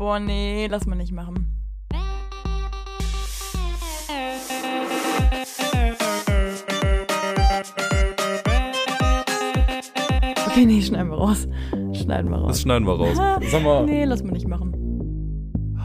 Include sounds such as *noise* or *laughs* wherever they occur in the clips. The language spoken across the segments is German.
Boah, nee, lass mal nicht machen. Okay, nee, schneiden wir raus. Schneiden wir raus. Das schneiden wir raus. Sag mal. Nee, lass mal nicht machen.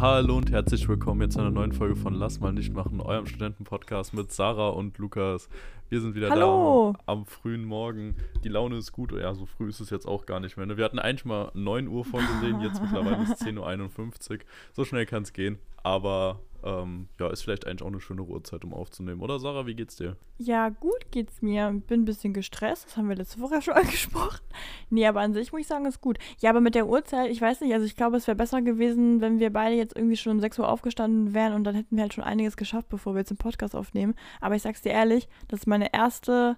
Hallo und herzlich willkommen jetzt zu einer neuen Folge von Lass mal nicht machen, eurem Studentenpodcast mit Sarah und Lukas. Wir sind wieder Hallo. da am frühen Morgen. Die Laune ist gut. Ja, so früh ist es jetzt auch gar nicht mehr. Ne? Wir hatten eigentlich mal 9 Uhr vorgesehen, jetzt mittlerweile ist *laughs* es 10.51 Uhr. So schnell kann es gehen. Aber ähm, ja, ist vielleicht eigentlich auch eine schöne Uhrzeit, um aufzunehmen. Oder Sarah, wie geht's dir? Ja, gut geht's mir. Bin ein bisschen gestresst. Das haben wir letzte Woche *laughs* schon angesprochen. Nee, aber an sich muss ich sagen, ist gut. Ja, aber mit der Uhrzeit, ich weiß nicht, also ich glaube, es wäre besser gewesen, wenn wir beide jetzt irgendwie schon um 6 Uhr aufgestanden wären und dann hätten wir halt schon einiges geschafft, bevor wir jetzt den Podcast aufnehmen. Aber ich sag's dir ehrlich, das ist meine erste,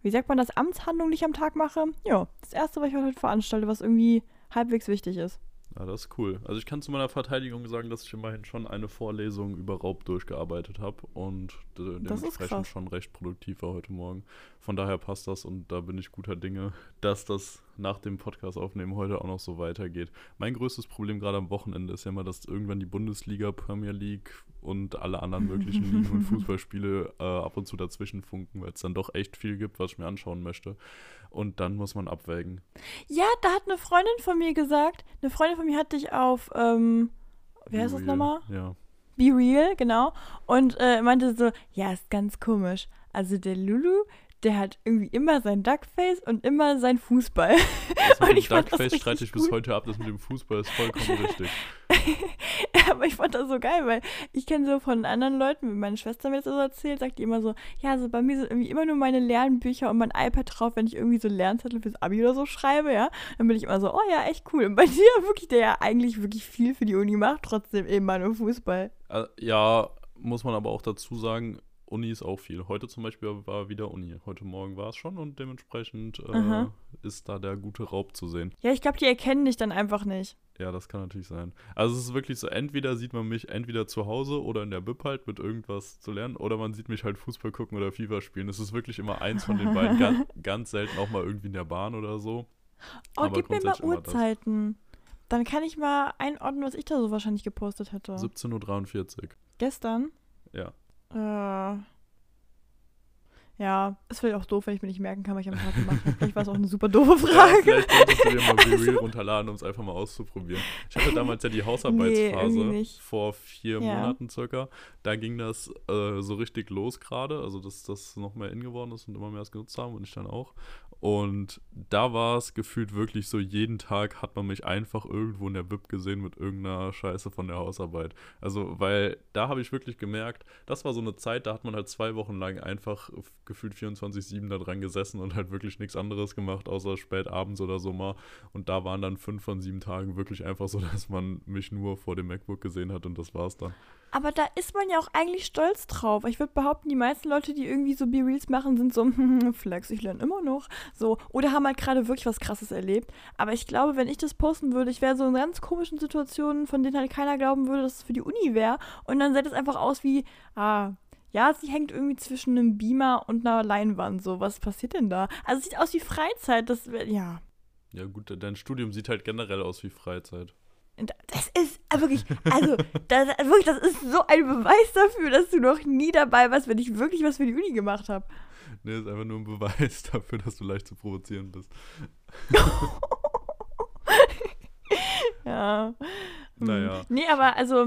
wie sagt man das, Amtshandlung, die ich am Tag mache. Ja, das erste, was ich heute veranstalte, was irgendwie halbwegs wichtig ist. Ja, das ist cool. Also ich kann zu meiner Verteidigung sagen, dass ich immerhin schon eine Vorlesung über Raub durchgearbeitet habe und de Das dementsprechend schon recht produktiv war heute Morgen. Von daher passt das und da bin ich guter Dinge, dass das nach dem Podcast aufnehmen heute auch noch so weitergeht. Mein größtes Problem gerade am Wochenende ist ja immer, dass irgendwann die Bundesliga, Premier League und alle anderen möglichen Ligen und *laughs* Fußballspiele äh, ab und zu dazwischen funken, weil es dann doch echt viel gibt, was ich mir anschauen möchte. Und dann muss man abwägen. Ja, da hat eine Freundin von mir gesagt, eine Freundin von mir hat dich auf, ähm, wie heißt das nochmal? Ja. Be Real, genau. Und äh, meinte so, ja, ist ganz komisch. Also der Lulu, der hat irgendwie immer sein Duckface und immer sein Fußball. Das mit Und dem ich das Duckface streite ich bis heute ab, das mit dem Fußball ist vollkommen *laughs* richtig. Aber ich fand das so geil, weil ich kenne so von anderen Leuten, wenn meine Schwester mir das so erzählt, sagt die immer so, ja, so bei mir sind irgendwie immer nur meine Lernbücher und mein iPad drauf, wenn ich irgendwie so Lernzettel fürs Abi oder so schreibe, ja. Dann bin ich immer so, oh ja, echt cool. Und bei *laughs* dir wirklich, der ja eigentlich wirklich viel für die Uni macht, trotzdem immer nur Fußball. Äh, Ja, muss man aber auch dazu sagen, Uni ist auch viel. Heute zum Beispiel war wieder Uni. Heute Morgen war es schon und dementsprechend äh, ist da der gute Raub zu sehen. Ja, ich glaube, die erkennen dich dann einfach nicht. Ja, das kann natürlich sein. Also es ist wirklich so, entweder sieht man mich entweder zu Hause oder in der Bib halt mit irgendwas zu lernen oder man sieht mich halt Fußball gucken oder FIFA spielen. Es ist wirklich immer eins von den beiden. Ganz, *laughs* ganz selten auch mal irgendwie in der Bahn oder so. Oh, Aber gib mir mal. Uhrzeiten. Dann kann ich mal einordnen, was ich da so wahrscheinlich gepostet hätte. 17.43 Uhr. Gestern? Ja. Äh. Ja, ist vielleicht auch doof, wenn ich mir nicht merken kann, was ich am Tag gemacht habe. Vielleicht war es auch eine super *laughs* doofe Ja, Frage. vielleicht solltest du dir mal *laughs* Be Real runterladen, um es einfach mal auszuprobieren. Ich hatte damals ja die Hausarbeitsphase nicht. vor vier Ja. Monaten circa. Da ging das äh, so richtig los gerade, also dass das noch mehr in geworden ist und immer mehr es genutzt haben und ich dann auch. Und da war es gefühlt wirklich so, jeden Tag hat man mich einfach irgendwo in der Bib gesehen mit irgendeiner Scheiße von der Hausarbeit. Also, weil da habe ich wirklich gemerkt, das war so eine Zeit, da hat man halt zwei Wochen lang einfach gefühlt 24-7 da dran gesessen und halt wirklich nichts anderes gemacht, außer spät abends oder so mal. Und da waren dann fünf von sieben Tagen wirklich einfach so, *laughs* dass man mich nur vor dem MacBook gesehen hat und das war's dann. Aber da ist man ja auch eigentlich stolz drauf. Ich würde behaupten, die meisten Leute, die irgendwie so B-Reels machen, sind so, *laughs* Flex, ich lerne immer noch. So. Oder haben halt gerade wirklich was Krasses erlebt. Aber ich glaube, wenn ich das posten würde, ich wäre so in ganz komischen Situationen, von denen halt keiner glauben würde, dass es für die Uni wäre. Und dann sähe es einfach aus wie, ah, ja, sie hängt irgendwie zwischen einem Beamer und einer Leinwand. So, was passiert denn da? Also es sieht aus wie Freizeit. Das ja. Ja gut, dein Studium sieht halt generell aus wie Freizeit. Das ist äh, wirklich, also, das, wirklich, das ist so ein Beweis dafür, dass du noch nie dabei warst, wenn ich wirklich was für die Uni gemacht habe. Nee, ist einfach nur ein Beweis *laughs* dafür, dass du leicht zu provozieren bist. *laughs* Ja. Hm. Naja. Nee, aber also,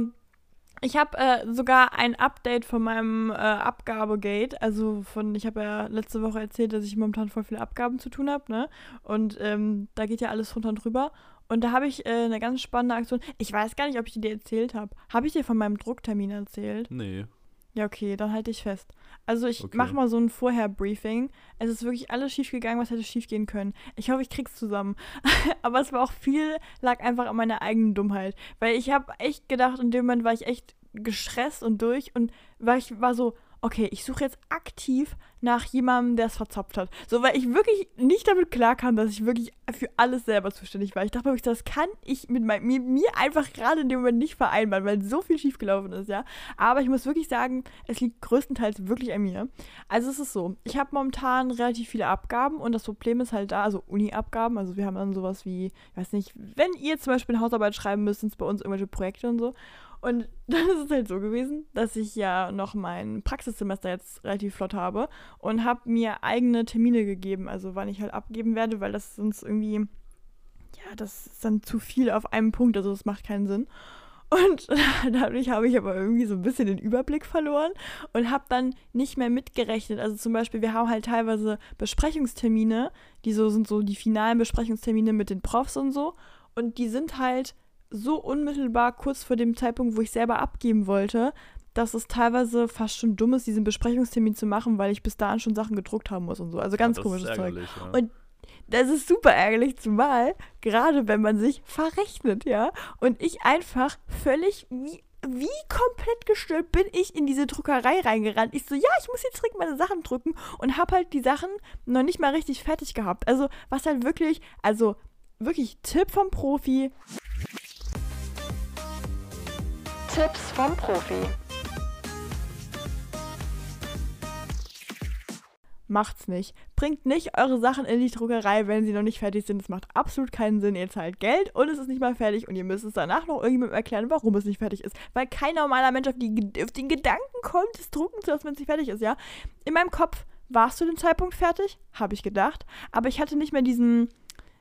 ich habe äh, sogar ein Update von meinem äh, Abgabegate. Also von, ich habe ja letzte Woche erzählt, dass ich momentan voll viele Abgaben zu tun habe, ne? Und ähm, da geht ja alles runter und drüber. Und da habe ich äh, eine ganz spannende Aktion. Ich weiß gar nicht, ob ich die dir erzählt habe. Habe ich dir von meinem Drucktermin erzählt? Nee. Ja, okay, dann halte ich fest. Also ich Okay. mache mal so ein Vorher-Briefing. Es ist wirklich alles schiefgegangen, was hätte schiefgehen können. Ich hoffe, ich krieg's zusammen. *laughs* Aber es war auch viel, lag einfach an meiner eigenen Dummheit. Weil ich habe echt gedacht, in dem Moment war ich echt gestresst und durch und war ich war so, okay, ich suche jetzt aktiv nach jemandem, der es verzapft hat. So, weil ich wirklich nicht damit klarkam, dass ich wirklich für alles selber zuständig war. Ich dachte wirklich, das kann ich mit, mein, mir, mir einfach gerade in dem Moment nicht vereinbaren, weil so viel schiefgelaufen ist, ja. Aber ich muss wirklich sagen, es liegt größtenteils wirklich an mir. Also es ist so, ich habe momentan relativ viele Abgaben und das Problem ist halt da, also Uni-Abgaben, also wir haben dann sowas wie, ich weiß nicht, wenn ihr zum Beispiel eine Hausarbeit schreiben müsst, sind es bei uns irgendwelche Projekte und so. Und *laughs* dann ist es halt so gewesen, dass ich ja noch mein Praxissemester jetzt relativ flott habe und habe mir eigene Termine gegeben, also wann ich halt abgeben werde, weil das sonst irgendwie, ja, das ist dann zu viel auf einem Punkt, also das macht keinen Sinn. Und *laughs* dadurch habe ich aber irgendwie so ein bisschen den Überblick verloren und habe dann nicht mehr mitgerechnet. Also zum Beispiel, wir haben halt teilweise Besprechungstermine, die so sind so die finalen Besprechungstermine mit den Profs und so. Und die sind halt so unmittelbar kurz vor dem Zeitpunkt, wo ich selber abgeben wollte, dass es teilweise fast schon dumm ist, diesen Besprechungstermin zu machen, weil ich bis dahin schon Sachen gedruckt haben muss und so. Also ganz ja, komisches Zeug. Ja. Und das ist super ärgerlich, zumal gerade wenn man sich verrechnet, ja. Und ich einfach völlig wie, wie komplett gestört bin ich in diese Druckerei reingerannt. Ich so, ja, ich muss jetzt direkt meine Sachen drucken und hab halt die Sachen noch nicht mal richtig fertig gehabt. Also, was halt wirklich, also wirklich Tipp vom Profi. Tipps vom Profi. Macht's nicht. Bringt nicht eure Sachen in die Druckerei, wenn sie noch nicht fertig sind. Das macht absolut keinen Sinn. Ihr zahlt Geld und es ist nicht mal fertig und ihr müsst es danach noch irgendjemandem erklären, warum es nicht fertig ist. Weil kein normaler Mensch auf, die, auf den Gedanken kommt, es drucken zu lassen, wenn es nicht fertig ist, ja? In meinem Kopf war es zu dem Zeitpunkt fertig, habe ich gedacht. Aber ich hatte nicht mehr diesen,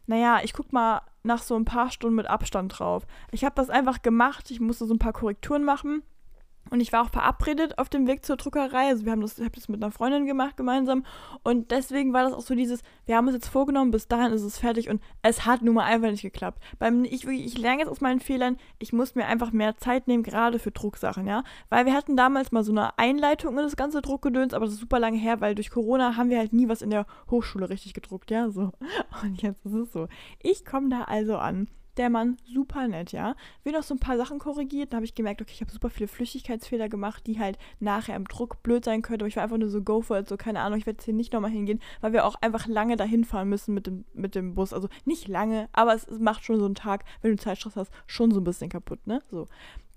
naja, ich guck mal nach so ein paar Stunden mit Abstand drauf. Ich habe das einfach gemacht, ich musste so ein paar Korrekturen machen. Und ich war auch verabredet auf dem Weg zur Druckerei. Also wir haben das, ich habe das mit einer Freundin gemacht gemeinsam. Und deswegen war das auch so dieses, wir haben uns jetzt vorgenommen, bis dahin ist es fertig und es hat nun mal einfach nicht geklappt. Beim, ich, ich lerne jetzt aus meinen Fehlern, ich muss mir einfach mehr Zeit nehmen, gerade für Drucksachen, ja. Weil wir hatten damals mal so eine Einleitung in das ganze Druckgedöns, aber das ist super lange her, weil durch Corona haben wir halt nie was in der Hochschule richtig gedruckt, ja. So. *laughs* Und jetzt ist es so. Ich komme da also an der Mann super nett, ja. Wir noch so ein paar Sachen korrigiert, dann habe ich gemerkt, okay, ich habe super viele Flüchtigkeitsfehler gemacht, die halt nachher im Druck blöd sein könnten. Aber ich war einfach nur so go for it, so keine Ahnung, ich werde jetzt hier nicht nochmal hingehen, weil wir auch einfach lange dahin fahren müssen mit dem, mit dem Bus. Also nicht lange, aber es, macht schon so einen Tag, wenn du Zeitstress hast, schon so ein bisschen kaputt, ne? So.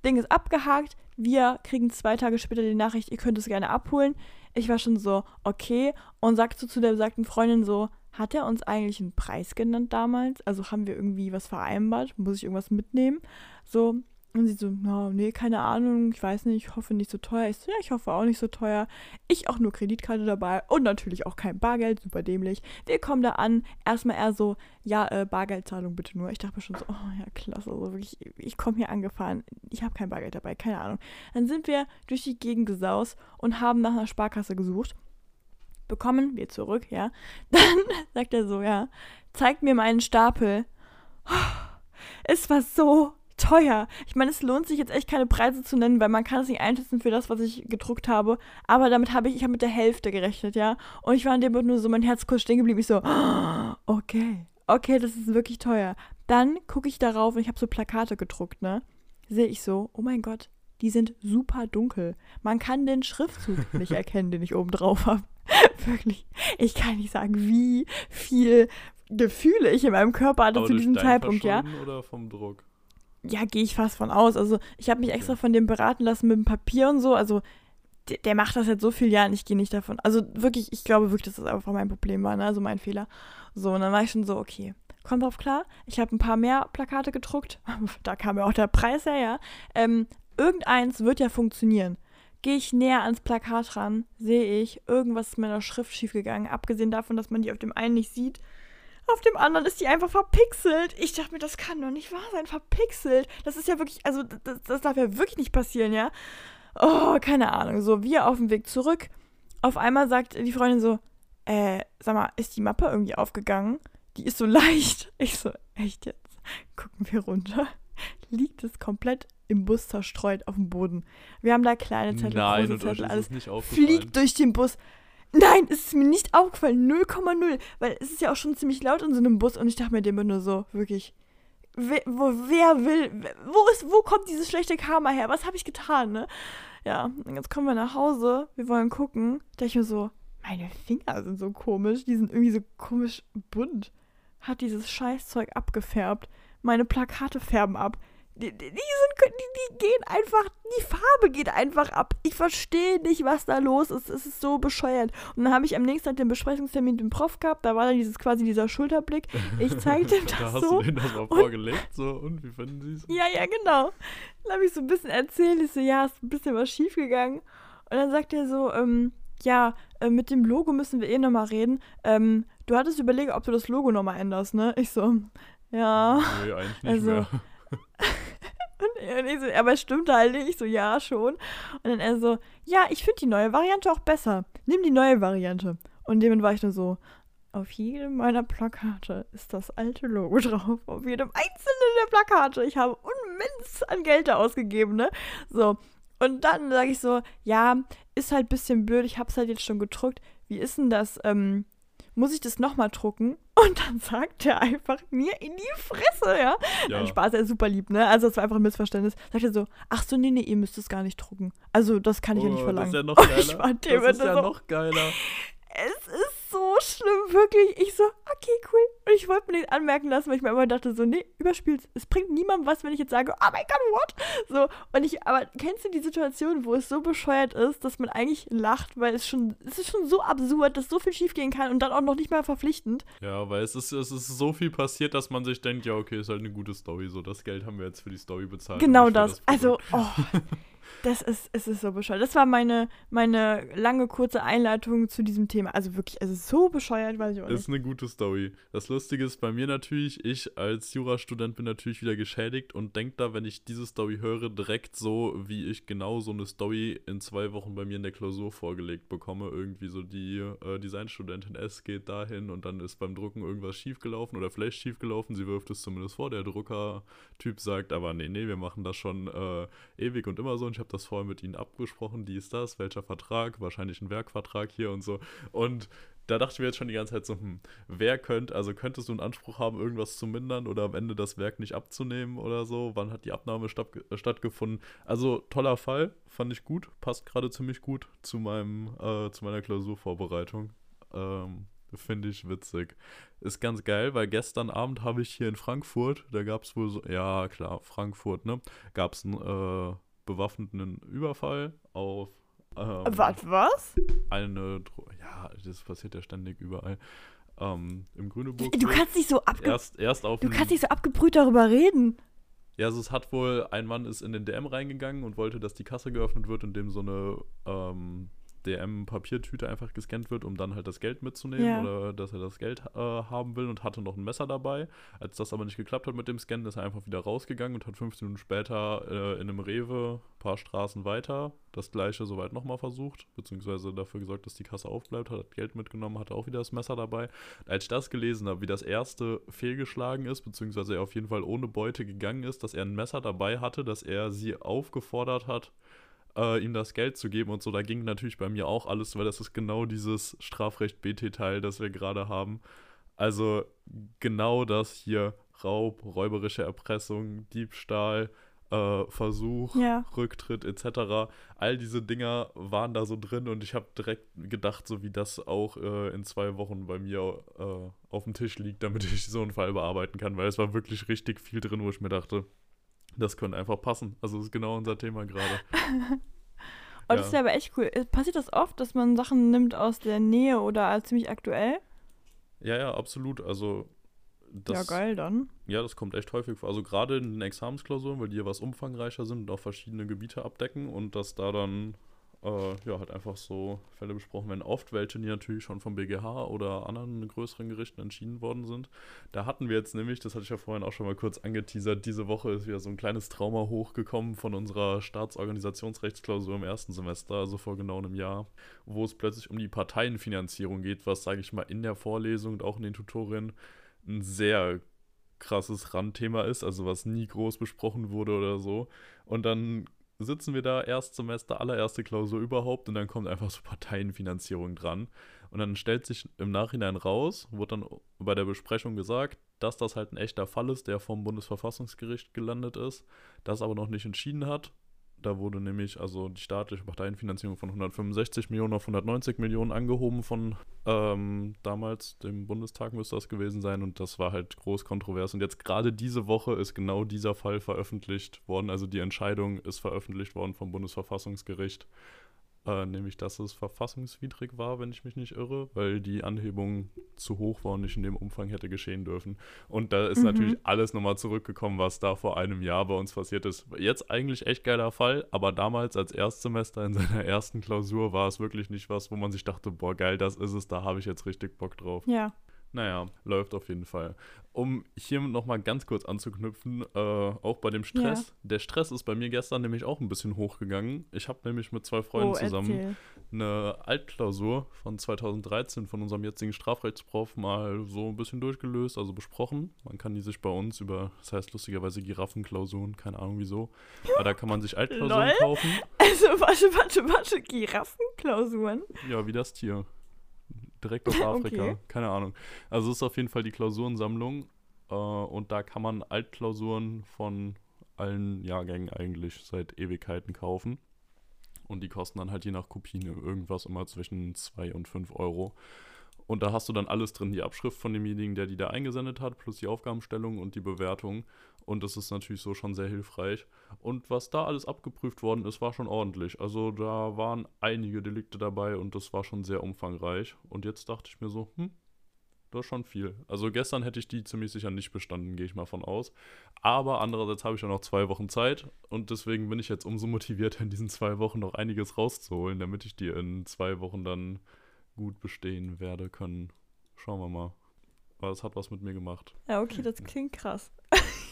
Ding ist abgehakt. Wir kriegen zwei Tage später die Nachricht, ihr könnt es gerne abholen. Ich war schon so, okay. Und sagst du zu der besagten Freundin so, hat er uns eigentlich einen Preis genannt damals? Also haben wir irgendwie was vereinbart? Muss ich irgendwas mitnehmen? So, und sie so, no, nee, keine Ahnung, ich weiß nicht, ich hoffe nicht so teuer. Ich so, ja, ich hoffe auch nicht so teuer. Ich auch nur Kreditkarte dabei und natürlich auch kein Bargeld, super dämlich. Wir kommen da an, erstmal eher so, ja, äh, Bargeldzahlung bitte nur. Ich dachte mir schon so, oh ja, klasse, also wirklich, ich komme hier angefahren, ich habe kein Bargeld dabei, keine Ahnung. Dann sind wir durch die Gegend gesaust und haben nach einer Sparkasse gesucht bekommen wir zurück, ja. *laughs* Dann sagt er so, ja, zeigt mir meinen Stapel. *sighs* Es war so teuer. Ich meine, es lohnt sich jetzt echt keine Preise zu nennen, weil man kann es nicht einschätzen für das, was ich gedruckt habe. Aber damit habe ich, ich habe mit der Hälfte gerechnet, ja. Und ich war in dem Moment nur so, mein Herz kurz stehen geblieben. Ich so, *gasps* okay, okay, das ist wirklich teuer. Dann gucke ich darauf und ich habe so Plakate gedruckt, ne. Sehe ich so, oh mein Gott, die sind super dunkel. Man kann den Schriftzug *laughs* nicht erkennen, den ich oben drauf habe. *laughs* Wirklich. Ich kann nicht sagen, wie viel Gefühle ich in meinem Körper hatte Aber zu diesem Zeitpunkt, ja. Oder vom Druck? Ja, gehe ich fast von aus. Also, ich habe mich okay. extra von dem beraten lassen mit dem Papier und so. Also, der, der macht das seit so vielen Jahren, ich gehe nicht davon. Also, wirklich, ich glaube wirklich, dass das einfach mein Problem war, ne? also mein Fehler. So, und dann war ich schon so, okay, kommt drauf klar. Ich habe ein paar mehr Plakate gedruckt. *laughs* da kam ja auch der Preis her, ja. Ähm, irgendeins wird ja funktionieren. Gehe ich näher ans Plakat ran, sehe ich, irgendwas ist mit der Schrift schiefgegangen. Abgesehen davon, dass man die auf dem einen nicht sieht. Auf dem anderen ist die einfach verpixelt. Ich dachte mir, das kann doch nicht wahr sein. Verpixelt. Das ist ja wirklich, also das, das darf ja wirklich nicht passieren, ja. Oh, keine Ahnung. So, wir auf dem Weg zurück. Auf einmal sagt die Freundin so, äh, sag mal, ist die Mappe irgendwie aufgegangen? Die ist so *laughs* leicht. Ich so, echt jetzt? Gucken wir runter. Liegt es komplett im Bus zerstreut auf dem Boden. Wir haben da kleine Zettel, Nein, große Zettel, alles fliegt durch den Bus. Nein, es ist mir nicht aufgefallen, 0,0, weil es ist ja auch schon ziemlich laut in so einem Bus und ich dachte mir immer nur so, wirklich, wer, wo, wer will, wo ist, wo kommt dieses schlechte Karma her? Was habe ich getan, ne? Ja, jetzt kommen wir nach Hause, wir wollen gucken. Da ich mir so, meine Finger sind so komisch, die sind irgendwie so komisch bunt. Hat dieses Scheißzeug abgefärbt. Meine Plakate färben ab. Die, die, die, sind, die, die gehen einfach, die Farbe geht einfach ab. Ich verstehe nicht, was da los ist. Es ist so bescheuert. Und dann habe ich am nächsten Tag den Besprechungstermin mit dem Prof gehabt. Da war dann dieses quasi dieser Schulterblick. Ich zeigte *laughs* ihm das da hast so. du denen das mal vorgelegt, so, und wie finden sie es? Ja, ja, genau. Dann habe ich so ein bisschen erzählt. Ich so, ja, ist ein bisschen was schief gegangen. Und dann sagt er so, ähm, ja, äh, mit dem Logo müssen wir eh nochmal reden. Ähm, du hattest überlegt, ob du das Logo nochmal änderst, ne? Ich so, ja. Nee, eigentlich nicht Also, mehr. *laughs* Und ich so, aber es stimmt halt nicht. Ich so, ja, schon. Und dann er so, ja, ich finde die neue Variante auch besser. Nimm die neue Variante. Und dem war ich nur so, auf jedem meiner Plakate ist das alte Logo *laughs* drauf. Auf jedem einzelnen der Plakate. Ich habe unmens an Geld da ausgegeben, ne? So. Und dann sage ich so, ja, ist halt ein bisschen blöd. Ich habe es halt jetzt schon gedruckt. Wie ist denn das? Ähm, muss ich das nochmal drucken? Und dann sagt er einfach mir in die Fresse, ja. Ja. Nein, Spaß, er ist super lieb, ne? Also, es war einfach ein Missverständnis. Sagt er so, ach so, nee, nee, ihr müsst es gar nicht drucken. Also, das kann ich ja nicht Oh, verlangen. Das ist ja noch *laughs* geiler. das ist ja so, noch geiler. es ist so schlimm, wirklich. Ich so, okay, cool. Und ich wollte mir nicht anmerken lassen, weil ich mir immer dachte, so, nee, überspielt. Es bringt niemandem was, wenn ich jetzt sage, oh mein Gott, what? So, und ich, aber kennst du die Situation, wo es so bescheuert ist, dass man eigentlich lacht, weil es schon, es ist schon so absurd, dass so viel schiefgehen kann und dann auch noch nicht mal verpflichtend. Ja, weil es ist, es ist so viel passiert, dass man sich denkt, ja, okay, ist halt eine gute Story. So, das Geld haben wir jetzt für die Story bezahlt. Genau für das. Also, *laughs* oh, das ist, es ist so bescheuert. Das war meine, meine lange, kurze Einleitung zu diesem Thema. Also wirklich, es ist so bescheuert, weiß ich auch nicht. Ist eine gute Story. Das Lustige ist bei mir natürlich, ich als Jurastudent bin natürlich wieder geschädigt und denke da, wenn ich diese Story höre, direkt so, wie ich genau so eine Story in zwei Wochen bei mir in der Klausur vorgelegt bekomme. Irgendwie so die äh, Designstudentin S geht dahin und dann ist beim Drucken irgendwas schiefgelaufen oder vielleicht schiefgelaufen. Sie wirft es zumindest vor. Der Drucker-Typ sagt, aber nee, nee, wir machen das schon äh, ewig und immer so. Und ich habe das vorher mit ihnen abgesprochen. Dies, das, welcher Vertrag? Wahrscheinlich ein Werkvertrag hier und so. Und da dachte ich mir jetzt schon die ganze Zeit so, hm, wer könnte, also könntest du einen Anspruch haben, irgendwas zu mindern oder am Ende das Werk nicht abzunehmen oder so? Wann hat die Abnahme statt, stattgefunden? Also toller Fall, fand ich gut, passt gerade ziemlich gut zu meinem, äh, zu meiner Klausurvorbereitung. Ähm, Finde ich witzig. Ist ganz geil, weil gestern Abend habe ich hier in Frankfurt, da gab es wohl so, ja klar, Frankfurt, ne? Gab es einen äh, bewaffneten Überfall auf ähm, Was, was? eine, Dro ja, das passiert ja ständig überall. Ähm, Im Grüneburg. Du kannst nicht so abge erst, erst auf Du kannst nicht so abgebrüht darüber reden. Ja, also es hat wohl, ein Mann ist in den DM reingegangen und wollte, dass die Kasse geöffnet wird, indem so eine ähm, DM-Papiertüte einfach gescannt wird, um dann halt das Geld mitzunehmen Ja. oder dass er das Geld äh, haben will und hatte noch ein Messer dabei. Als das aber nicht geklappt hat mit dem Scannen, ist er einfach wieder rausgegangen und hat 15 Minuten später äh, in einem Rewe, paar Straßen weiter, das gleiche soweit nochmal versucht, beziehungsweise dafür gesorgt, dass die Kasse aufbleibt, hat Geld mitgenommen, hatte auch wieder das Messer dabei. Als ich das gelesen habe, wie das erste fehlgeschlagen ist, beziehungsweise er auf jeden Fall ohne Beute gegangen ist, dass er ein Messer dabei hatte, dass er sie aufgefordert hat, äh, ihm das Geld zu geben und so, da ging natürlich bei mir auch alles, weil das ist genau dieses Strafrecht BT-Teil, das wir gerade haben. Also genau das hier, Raub, räuberische Erpressung, Diebstahl, äh, Versuch, Ja. Rücktritt etc. All diese Dinger waren da so drin und ich habe direkt gedacht, so wie das auch äh, in zwei Wochen bei mir äh, auf dem Tisch liegt, damit *laughs* ich so einen Fall bearbeiten kann, weil es war wirklich richtig viel drin, wo ich mir dachte, das könnte einfach passen. Also das ist genau unser Thema gerade. *laughs* Oh, das ist ja aber echt cool. Äh, Passiert das oft, dass man Sachen nimmt aus der Nähe oder als ziemlich aktuell? Ja, ja, absolut. Also das, ja, geil dann. Ja, das kommt echt häufig vor. Also gerade in den Examensklausuren, weil die ja was umfangreicher sind und auch verschiedene Gebiete abdecken und dass da dann äh, ja halt einfach so Fälle besprochen werden. Oft welche, die natürlich schon vom BGH oder anderen größeren Gerichten entschieden worden sind. Da hatten wir jetzt nämlich, das hatte ich ja vorhin auch schon mal kurz angeteasert, diese Woche ist wieder so ein kleines Trauma hochgekommen von unserer Staatsorganisationsrechtsklausur im ersten Semester, also vor genau einem Jahr, wo es plötzlich um die Parteienfinanzierung geht, was, sage ich mal, in der Vorlesung und auch in den Tutorien ein sehr krasses Randthema ist, also was nie groß besprochen wurde oder so. Und dann sitzen wir da, Erstsemester, allererste Klausur überhaupt und dann kommt einfach so Parteienfinanzierung dran. Und dann stellt sich im Nachhinein raus, wurde dann bei der Besprechung gesagt, dass das halt ein echter Fall ist, der vom Bundesverfassungsgericht gelandet ist, das aber noch nicht entschieden hat. Da wurde nämlich also die staatliche Parteienfinanzierung von 165 Millionen auf 190 Millionen angehoben von ähm, damals dem Bundestag müsste das gewesen sein. Und das war halt groß kontrovers. Und jetzt gerade diese Woche ist genau dieser Fall veröffentlicht worden, also die Entscheidung ist veröffentlicht worden vom Bundesverfassungsgericht äh, nämlich dass es verfassungswidrig war, wenn ich mich nicht irre, weil die Anhebung zu hoch war und nicht in dem Umfang hätte geschehen dürfen. Und da ist mhm. natürlich alles nochmal zurückgekommen, was da vor einem Jahr bei uns passiert ist. Jetzt eigentlich echt geiler Fall, aber damals als Erstsemester in *laughs* seiner ersten Klausur war es wirklich nicht was, wo man sich dachte, boah, geil, das ist es, da habe ich jetzt richtig Bock drauf. Ja. Naja, läuft auf jeden Fall. Um hier nochmal ganz kurz anzuknüpfen, äh, auch bei dem Stress. Ja. Der Stress ist bei mir gestern nämlich auch ein bisschen hochgegangen. Ich habe nämlich mit zwei Freunden oh, zusammen erzähl. eine Altklausur von 2013 von unserem jetzigen Strafrechtsprof mal so ein bisschen durchgelöst, also besprochen. Man kann die sich bei uns über, das heißt lustigerweise Giraffenklausuren, keine Ahnung wieso. Aber da kann man sich Altklausuren kaufen. Also warte, warte, warte, Giraffenklausuren? Ja, wie das Tier direkt aus *laughs* Afrika. Okay. Keine Ahnung. Also es ist auf jeden Fall die Klausurensammlung äh, und da kann man Altklausuren von allen Jahrgängen eigentlich seit Ewigkeiten kaufen. Und die kosten dann halt je nach Kopine irgendwas immer zwischen 2 und 5 Euro. Und da hast du dann alles drin, die Abschrift von demjenigen, der die da eingesendet hat, plus die Aufgabenstellung und die Bewertung. Und das ist natürlich so schon sehr hilfreich. Und was da alles abgeprüft worden ist, war schon ordentlich. Also da waren einige Delikte dabei und das war schon sehr umfangreich. Und jetzt dachte ich mir so, hm, das ist schon viel. Also gestern hätte ich die ziemlich sicher nicht bestanden, gehe ich mal von aus. Aber andererseits habe ich ja noch zwei Wochen Zeit und deswegen bin ich jetzt umso motivierter, in diesen zwei Wochen noch einiges rauszuholen, damit ich die in zwei Wochen dann gut bestehen werde können. Schauen wir mal. Aber es hat was mit mir gemacht. Ja, okay, das klingt krass. *laughs*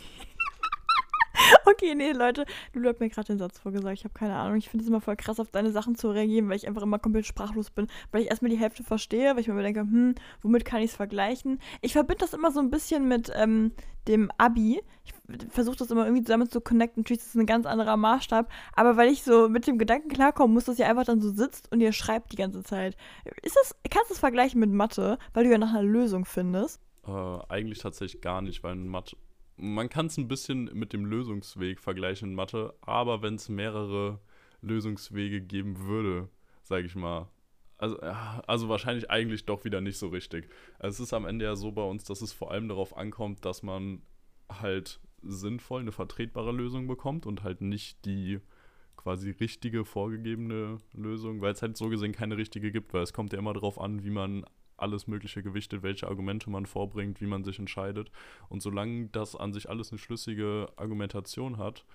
*laughs* okay, nee, Leute, du hast mir gerade den Satz vorgesagt. Ich habe keine Ahnung. Ich finde es immer voll krass, auf deine Sachen zu reagieren, weil ich einfach immer komplett sprachlos bin. Weil ich erstmal die Hälfte verstehe, weil ich mir denke, hm, womit kann ich es vergleichen? Ich verbinde das immer so ein bisschen mit ähm, dem Abi. Ich versuche das immer irgendwie zusammen zu connecten. Natürlich ist das ein ganz anderer Maßstab. Aber weil ich so mit dem Gedanken klarkommen muss, dass ihr einfach dann so sitzt und ihr schreibt die ganze Zeit. Ist das, kannst du es vergleichen mit Mathe, weil du ja nach einer Lösung findest? Äh, eigentlich tatsächlich gar nicht, weil Mathe. Man kann es ein bisschen mit dem Lösungsweg vergleichen in Mathe, aber wenn es mehrere Lösungswege geben würde, sage ich mal, also, also wahrscheinlich eigentlich doch wieder nicht so richtig. Also es ist am Ende ja so bei uns, dass es vor allem darauf ankommt, dass man halt sinnvoll eine vertretbare Lösung bekommt und halt nicht die quasi richtige vorgegebene Lösung, weil es halt so gesehen keine richtige gibt, weil es kommt ja immer darauf an, wie man alles Mögliche gewichtet, welche Argumente man vorbringt, wie man sich entscheidet. Und solange das an sich alles eine schlüssige Argumentation hat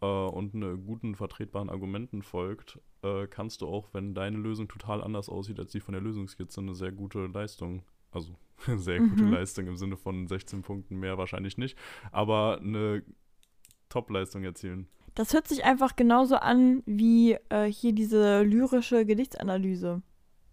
äh, und eine guten vertretbaren Argumenten folgt, äh, kannst du auch, wenn deine Lösung total anders aussieht als die von der Lösungskizze, eine sehr gute Leistung, also *laughs* sehr gute mhm. Leistung im Sinne von 16 Punkten mehr wahrscheinlich nicht, aber eine Top-Leistung erzielen. Das hört sich einfach genauso an wie äh, hier diese lyrische Gedichtsanalyse.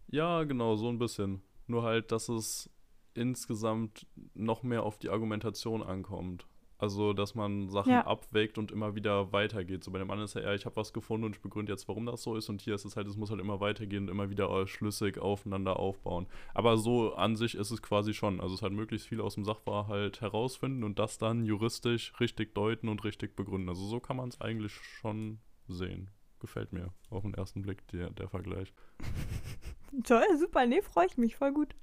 Ja, genau, so ein bisschen. Nur halt, dass es insgesamt noch mehr auf die Argumentation ankommt. Also, dass man Sachen ja. abwägt und immer wieder weitergeht. So bei dem anderen ist ja eher, ich habe was gefunden und ich begründe jetzt, warum das so ist. Und hier ist es halt, es muss halt immer weitergehen und immer wieder schlüssig aufeinander aufbauen. Aber so an sich ist es quasi schon. Also es halt möglichst viel aus dem Sachverhalt herausfinden und das dann juristisch richtig deuten und richtig begründen. Also so kann man es eigentlich schon sehen. Gefällt mir auf den ersten Blick der, der Vergleich. *laughs* Toll, super, nee, freue ich mich, voll gut.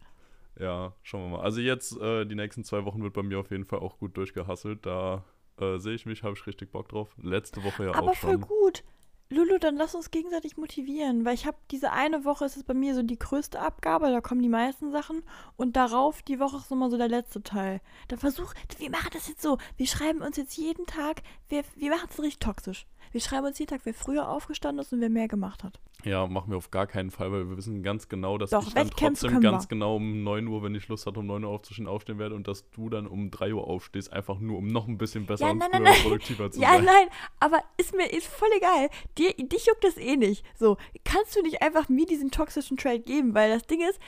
Ja, schauen wir mal. Also jetzt, äh, die nächsten zwei Wochen wird bei mir auf jeden Fall auch gut durchgehasselt. Da äh, sehe ich mich, habe ich richtig Bock drauf. Letzte Woche ja Aber auch schon. Aber voll gut. Lulu, dann lass uns gegenseitig motivieren, weil ich habe diese eine Woche ist es bei mir so die größte Abgabe, da kommen die meisten Sachen und darauf die Woche ist nochmal so der letzte Teil. Dann versuch, wir machen das jetzt so, wir schreiben uns jetzt jeden Tag, wir, wir machen es richtig toxisch. Wir schreiben uns jeden Tag, wer früher aufgestanden ist und wer mehr gemacht hat. Ja, machen wir auf gar keinen Fall, weil wir wissen ganz genau, dass Doch, ich dann trotzdem ganz genau um 9 Uhr, wenn ich Lust hatte, um 9 Uhr aufzustehen, aufstehen werde und dass du dann um 3 Uhr aufstehst, einfach nur um noch ein bisschen besser ja, und nein, nein, produktiver zu ja, sein. Ja, nein, aber ist mir ist voll egal. Dir, dich juckt das eh nicht. So, kannst du nicht einfach mir diesen toxischen Trade geben, weil das Ding ist,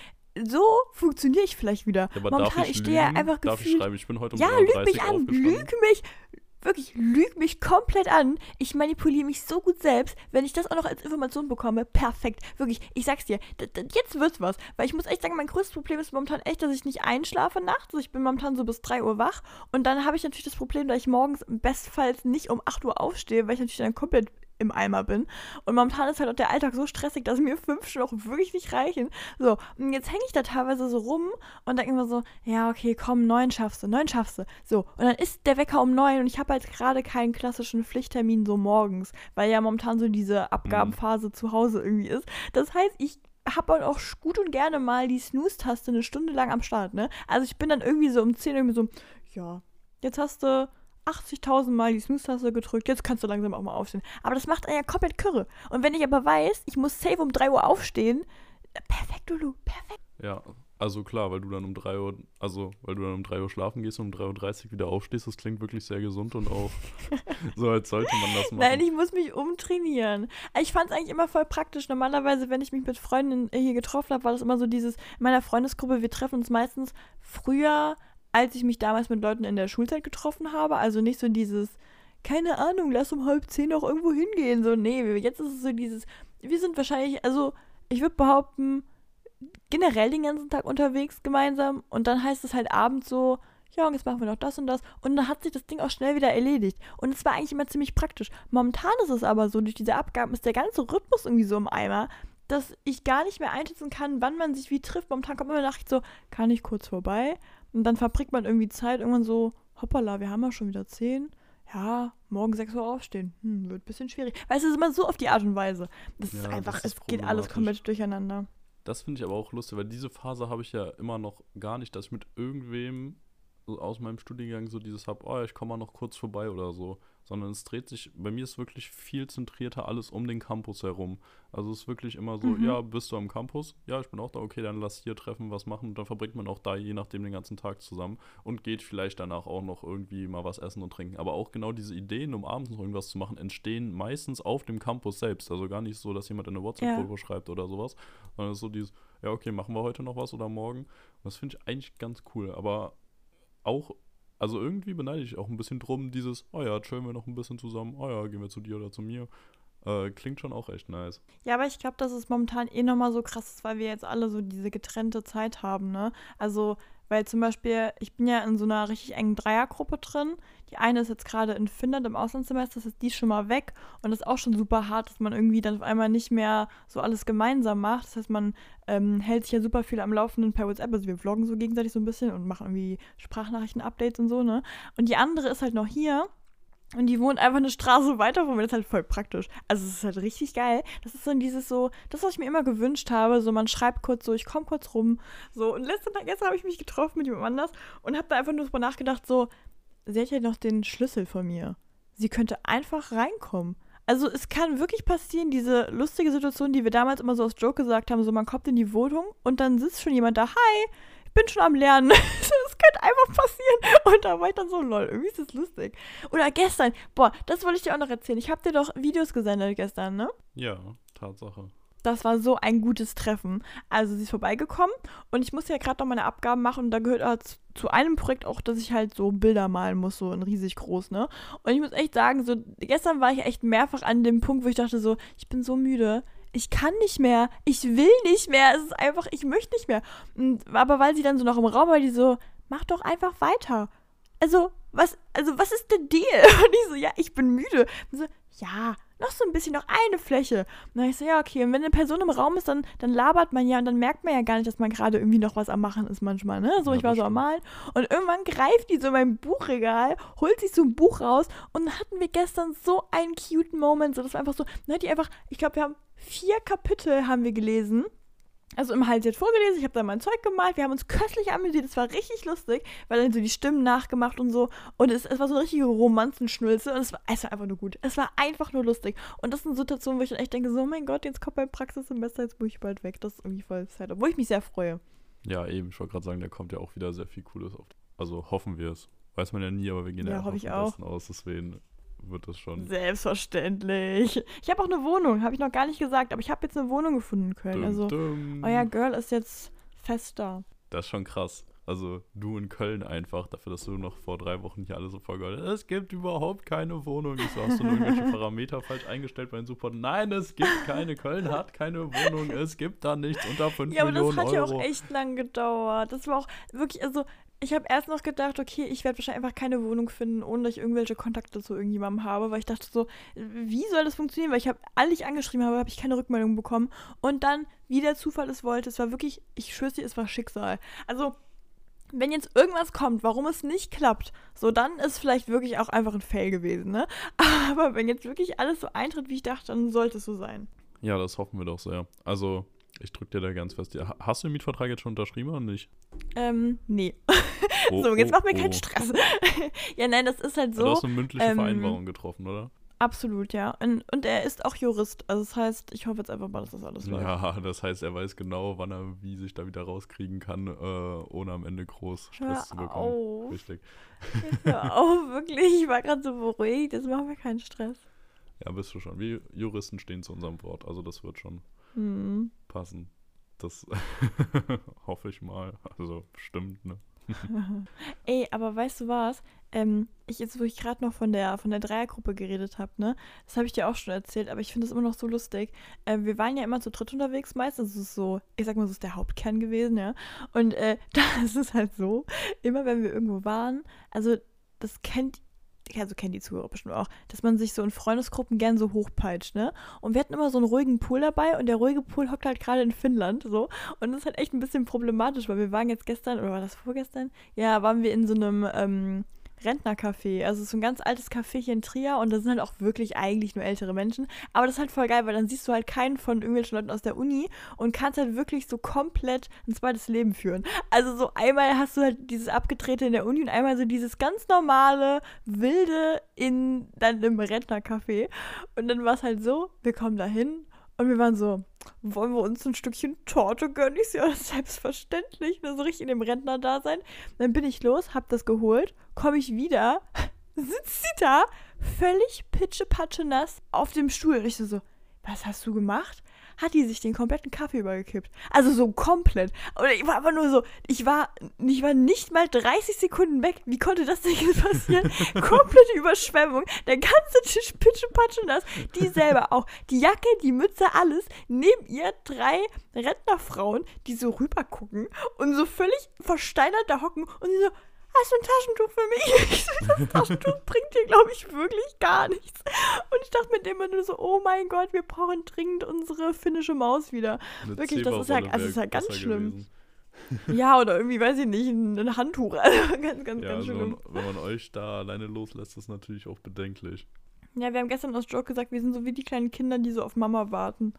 so funktioniere ich vielleicht wieder. Ja, aber Momentan, darf ich, ich stehe einfach darf gefühlt, ich schreiben, ich bin heute um Ja, lüg mich an, lüg mich wirklich, lüg mich komplett an. Ich manipuliere mich so gut selbst. Wenn ich das auch noch als Information bekomme, perfekt. Wirklich, ich sag's dir, jetzt wird's was. Weil ich muss echt sagen, mein größtes Problem ist momentan echt, dass ich nicht einschlafe nachts. Also ich bin momentan so bis 3 Uhr wach. Und dann habe ich natürlich das Problem, dass ich morgens bestfalls nicht um 8 Uhr aufstehe, weil ich natürlich dann komplett im Eimer bin. Und momentan ist halt auch der Alltag so stressig, dass mir fünf Stunden auch wirklich nicht reichen. So, und jetzt hänge ich da teilweise so rum und denke immer so, ja, okay, komm, neun schaffst du, neun schaffst du. So, und dann ist der Wecker um neun und ich habe halt gerade keinen klassischen Pflichttermin so morgens, weil ja momentan so diese Abgabenphase mhm. zu Hause irgendwie ist. Das heißt, ich habe auch gut und gerne mal die Snooze-Taste eine Stunde lang am Start, ne? Also ich bin dann irgendwie so um 10 irgendwie so, ja, jetzt hast du 80.000 Mal die Snooze-Taste gedrückt, jetzt kannst du langsam auch mal aufstehen. Aber das macht einen ja komplett kürre. Und wenn ich aber weiß, ich muss safe um 3 Uhr aufstehen, perfekt, Lulu, perfekt. Ja, also klar, weil du dann um 3 Uhr, also weil du dann um 3 Uhr schlafen gehst und um 3.30 Uhr wieder aufstehst, das klingt wirklich sehr gesund und auch *laughs* so, als sollte man das machen. Nein, ich muss mich umtrainieren. Ich fand es eigentlich immer voll praktisch. Normalerweise, wenn ich mich mit Freunden hier getroffen habe, war das immer so dieses, in meiner Freundesgruppe, wir treffen uns meistens früher als ich mich damals mit Leuten in der Schulzeit getroffen habe. Also nicht so dieses, keine Ahnung, lass um halb zehn auch irgendwo hingehen. So, nee, jetzt ist es so dieses, wir sind wahrscheinlich, also ich würde behaupten, generell den ganzen Tag unterwegs gemeinsam und dann heißt es halt abends so, ja, und jetzt machen wir noch das und das. Und dann hat sich das Ding auch schnell wieder erledigt. Und es war eigentlich immer ziemlich praktisch. Momentan ist es aber so, durch diese Abgaben ist der ganze Rhythmus irgendwie so im Eimer, dass ich gar nicht mehr einschätzen kann, wann man sich wie trifft. Momentan kommt immer Nacht so, kann ich kurz vorbei? Und dann verbringt man irgendwie Zeit, irgendwann so, hoppala, wir haben ja schon wieder zehn. Ja, morgen 6 Uhr aufstehen. Hm, wird ein bisschen schwierig. Weil es ist immer so auf die Art und Weise. Das ja, ist einfach, das ist es geht alles komplett durcheinander. Das finde ich aber auch lustig, weil diese Phase habe ich ja immer noch gar nicht, dass ich mit irgendwem aus meinem Studiengang so dieses habe, oh, ich komme mal noch kurz vorbei oder so sondern es dreht sich, bei mir ist wirklich viel zentrierter alles um den Campus herum. Also es ist wirklich immer so, mhm. ja, bist du am Campus? Ja, ich bin auch da, okay, dann lass hier treffen, was machen und dann verbringt man auch da je nachdem den ganzen Tag zusammen und geht vielleicht danach auch noch irgendwie mal was essen und trinken. Aber auch genau diese Ideen, um abends noch irgendwas zu machen, entstehen meistens auf dem Campus selbst. Also gar nicht so, dass jemand in eine WhatsApp-Gruppe ja. schreibt oder sowas, sondern es ist so dieses, ja, okay, machen wir heute noch was oder morgen. Und das finde ich eigentlich ganz cool. Aber auch also irgendwie beneide ich auch ein bisschen drum, dieses, oh ja, chillen wir noch ein bisschen zusammen, oh ja, gehen wir zu dir oder zu mir. Äh, klingt schon auch echt nice. Ja, aber ich glaube, dass es momentan eh nochmal so krass ist, weil wir jetzt alle so diese getrennte Zeit haben, ne? Also weil zum Beispiel, ich bin ja in so einer richtig engen Dreiergruppe drin. Die eine ist jetzt gerade in Finnland im Auslandssemester, das ist die schon mal weg. Und das ist auch schon super hart, dass man irgendwie dann auf einmal nicht mehr so alles gemeinsam macht. Das heißt, man ähm, hält sich ja super viel am Laufenden per WhatsApp. Also wir vloggen so gegenseitig so ein bisschen und machen irgendwie Sprachnachrichten-Updates und so, ne? Und die andere ist halt noch hier. Und die wohnt einfach eine Straße weiter von mir. Das ist halt voll praktisch. Also es ist halt richtig geil. Das ist so dieses so, das, was ich mir immer gewünscht habe. So, man schreibt kurz so, ich komme kurz rum. So, und letzten Tag, gestern habe ich mich getroffen mit jemand anders und habe da einfach nur drüber nachgedacht, so, sie hat ja noch den Schlüssel von mir. Sie könnte einfach reinkommen. Also es kann wirklich passieren, diese lustige Situation, die wir damals immer so aus Joke gesagt haben, so man kommt in die Wohnung und dann sitzt schon jemand da, hi, bin schon am Lernen. *laughs* das könnte einfach passieren. Und da war ich dann so, lol, irgendwie ist das lustig. Oder gestern, boah, das wollte ich dir auch noch erzählen. Ich habe dir doch Videos gesendet gestern, ne? Ja, Tatsache. Das war so ein gutes Treffen. Also sie ist vorbeigekommen und ich musste ja gerade noch meine Abgaben machen und da gehört halt zu einem Projekt auch, dass ich halt so Bilder malen muss, so in riesig groß, ne? Und ich muss echt sagen, so gestern war ich echt mehrfach an dem Punkt, wo ich dachte so, ich bin so müde ich kann nicht mehr, ich will nicht mehr, es ist einfach, ich möchte nicht mehr. Und, aber weil sie dann so noch im Raum war, die so, mach doch einfach weiter. Also, was, also, was ist der Deal? *laughs* Und ich so, ja, ich bin müde. Und so, ja, noch so ein bisschen, noch eine Fläche. Und dann ich so, ja, okay, und wenn eine Person im Raum ist, dann, dann labert man ja und dann merkt man ja gar nicht, dass man gerade irgendwie noch was am Machen ist manchmal, ne? So, ja, ich war so am Malen und irgendwann greift die so in mein Buchregal, holt sich so ein Buch raus und dann hatten wir gestern so einen cute Moment, so, das war einfach so, dann hat die einfach, ich glaube, wir haben vier Kapitel haben wir gelesen. Also im Hals jetzt vorgelesen, ich habe da mein Zeug gemalt, wir haben uns köstlich amüsiert, es war richtig lustig, weil dann so die Stimmen nachgemacht und so. Und es, es war so eine richtige Romanzenschnulze und es war, es war einfach nur gut. Es war einfach nur lustig. Und das sind Situationen, wo ich dann echt denke, so, oh mein Gott, jetzt kommt mein Praxissemester, jetzt muss ich bald weg. Das ist irgendwie voll Zeit, obwohl ich mich sehr freue. Ja, eben, ich wollte gerade sagen, da kommt ja auch wieder sehr viel Cooles auf. Also hoffen wir es. Weiß man ja nie, aber wir gehen ja, ja hoffe ich auch. aus, deswegen wird das schon. Selbstverständlich. Ich habe auch eine Wohnung, habe ich noch gar nicht gesagt, aber ich habe jetzt eine Wohnung gefunden in Köln. Dum, also dum. euer Girl ist jetzt fest da. Das ist schon krass. Also du in Köln einfach, dafür, dass du noch vor drei Wochen hier alles so vollgeholt hast. Es gibt überhaupt keine Wohnung. Ich so, hast du nur irgendwelche *laughs* Parameter falsch eingestellt bei den Support? Nein, es gibt keine. Köln hat keine Wohnung. Es gibt da nichts unter 5 Ja, aber Millionen das hat Euro. ja auch echt lang gedauert. Das war auch wirklich, also ich habe erst noch gedacht, okay, ich werde wahrscheinlich einfach keine Wohnung finden, ohne dass ich irgendwelche Kontakte zu irgendjemandem habe, weil ich dachte so, wie soll das funktionieren? Weil ich habe, alle ich angeschrieben habe, habe ich keine Rückmeldung bekommen. Und dann, wie der Zufall es wollte, es war wirklich, ich schwör's dir, es war Schicksal. Also, wenn jetzt irgendwas kommt, warum es nicht klappt, so dann ist vielleicht wirklich auch einfach ein Fail gewesen, ne? *laughs* Aber wenn jetzt wirklich alles so eintritt, wie ich dachte, dann sollte es so sein. Ja, das hoffen wir doch sehr. Also, ich drücke dir da ganz fest. Ja, Hast du den Mietvertrag jetzt schon unterschrieben oder nicht? Ähm, nee. *laughs* Oh, so, jetzt oh, mach mir oh. keinen Stress. *laughs* ja, nein, das ist halt Ja, Du so. hast eine mündliche ähm, Vereinbarung getroffen, oder? Absolut, ja. Und, und er ist auch Jurist. Also das heißt, ich hoffe jetzt einfach mal, dass das alles läuft. Ja, das heißt, er weiß genau, wann er wie sich da wieder rauskriegen kann, äh, ohne am Ende groß Stress Hör zu bekommen. auf. Richtig. Hör *laughs* auf, wirklich. Ich war gerade so beruhigt. Jetzt machen wir keinen Stress. Ja, bist du schon. Wir Juristen stehen zu unserem Wort, also das wird schon Hm. passen. Das *laughs* hoffe ich mal. Also bestimmt, ne? *laughs* Ey, aber weißt du was? Ähm, ich jetzt, wo ich gerade noch von der von der Dreiergruppe geredet habe, ne? Das habe ich dir auch schon erzählt, aber ich finde das immer noch so lustig. Ähm, wir waren ja immer zu dritt unterwegs meistens. Ist so, ich sag mal, das ist der Hauptkern gewesen, ja. Und äh, *laughs* da ist es halt so, immer wenn wir irgendwo waren, also das kennt also kennen die Zuhörer bestimmt auch, dass man sich so in Freundesgruppen gern so hochpeitscht, ne? Und wir hatten immer so einen ruhigen Pool dabei und der ruhige Pool hockt halt gerade in Finnland, so. Und das ist halt echt ein bisschen problematisch, weil wir waren jetzt gestern, oder war das vorgestern? Ja, waren wir in so einem ähm, Rentnercafé. Also so ein ganz altes Café hier in Trier und da sind halt auch wirklich eigentlich nur ältere Menschen. Aber das ist halt voll geil, weil dann siehst du halt keinen von irgendwelchen Leuten aus der Uni und kannst halt wirklich so komplett ein zweites Leben führen. Also so einmal hast du halt dieses Abgedrehte in der Uni und einmal so dieses ganz normale, wilde in dann im Rentnercafé. Und dann war es halt so, wir kommen da hin und wir waren so, wollen wir uns ein Stückchen Torte gönnen? Ich so, ja, selbstverständlich. Ne, So richtig in dem Rentner-Dasein. Dann bin ich los, hab das geholt, komme ich wieder, *laughs* sitzt sie da, völlig pitschepatsche nass auf dem Stuhl. Und ich so, was hast du gemacht? Hat die sich den kompletten Kaffee übergekippt. Also so komplett. Und ich war einfach nur so, ich war, ich war nicht mal 30 Sekunden weg. Wie konnte das denn jetzt passieren? *laughs* Komplette Überschwemmung. Der ganze Tisch pitschepatsche nass. Die selber auch. Die Jacke, die Mütze, alles. Neben ihr drei Rentnerfrauen, die so rübergucken und so völlig versteinert da hocken und sie so, hast du ein Taschentuch für mich? *laughs* Ich so, das Taschentuch bringt dir, glaube ich, wirklich gar nichts. Und ich dachte mit dem immer nur so, oh mein Gott, wir brauchen dringend unsere finnische Maus wieder. Eine Wirklich, das ist ja- also ist ja ganz schlimm. gewesen. *laughs* Ja, oder irgendwie, weiß ich nicht, ein, Handtuch. *laughs* Also ganz, ganz, Ja, ganz also wenn, schlimm. man, wenn man euch da alleine loslässt, ist das natürlich auch bedenklich. Ja, wir haben gestern aus Joke gesagt, wir sind so wie die kleinen Kinder, die so auf Mama warten.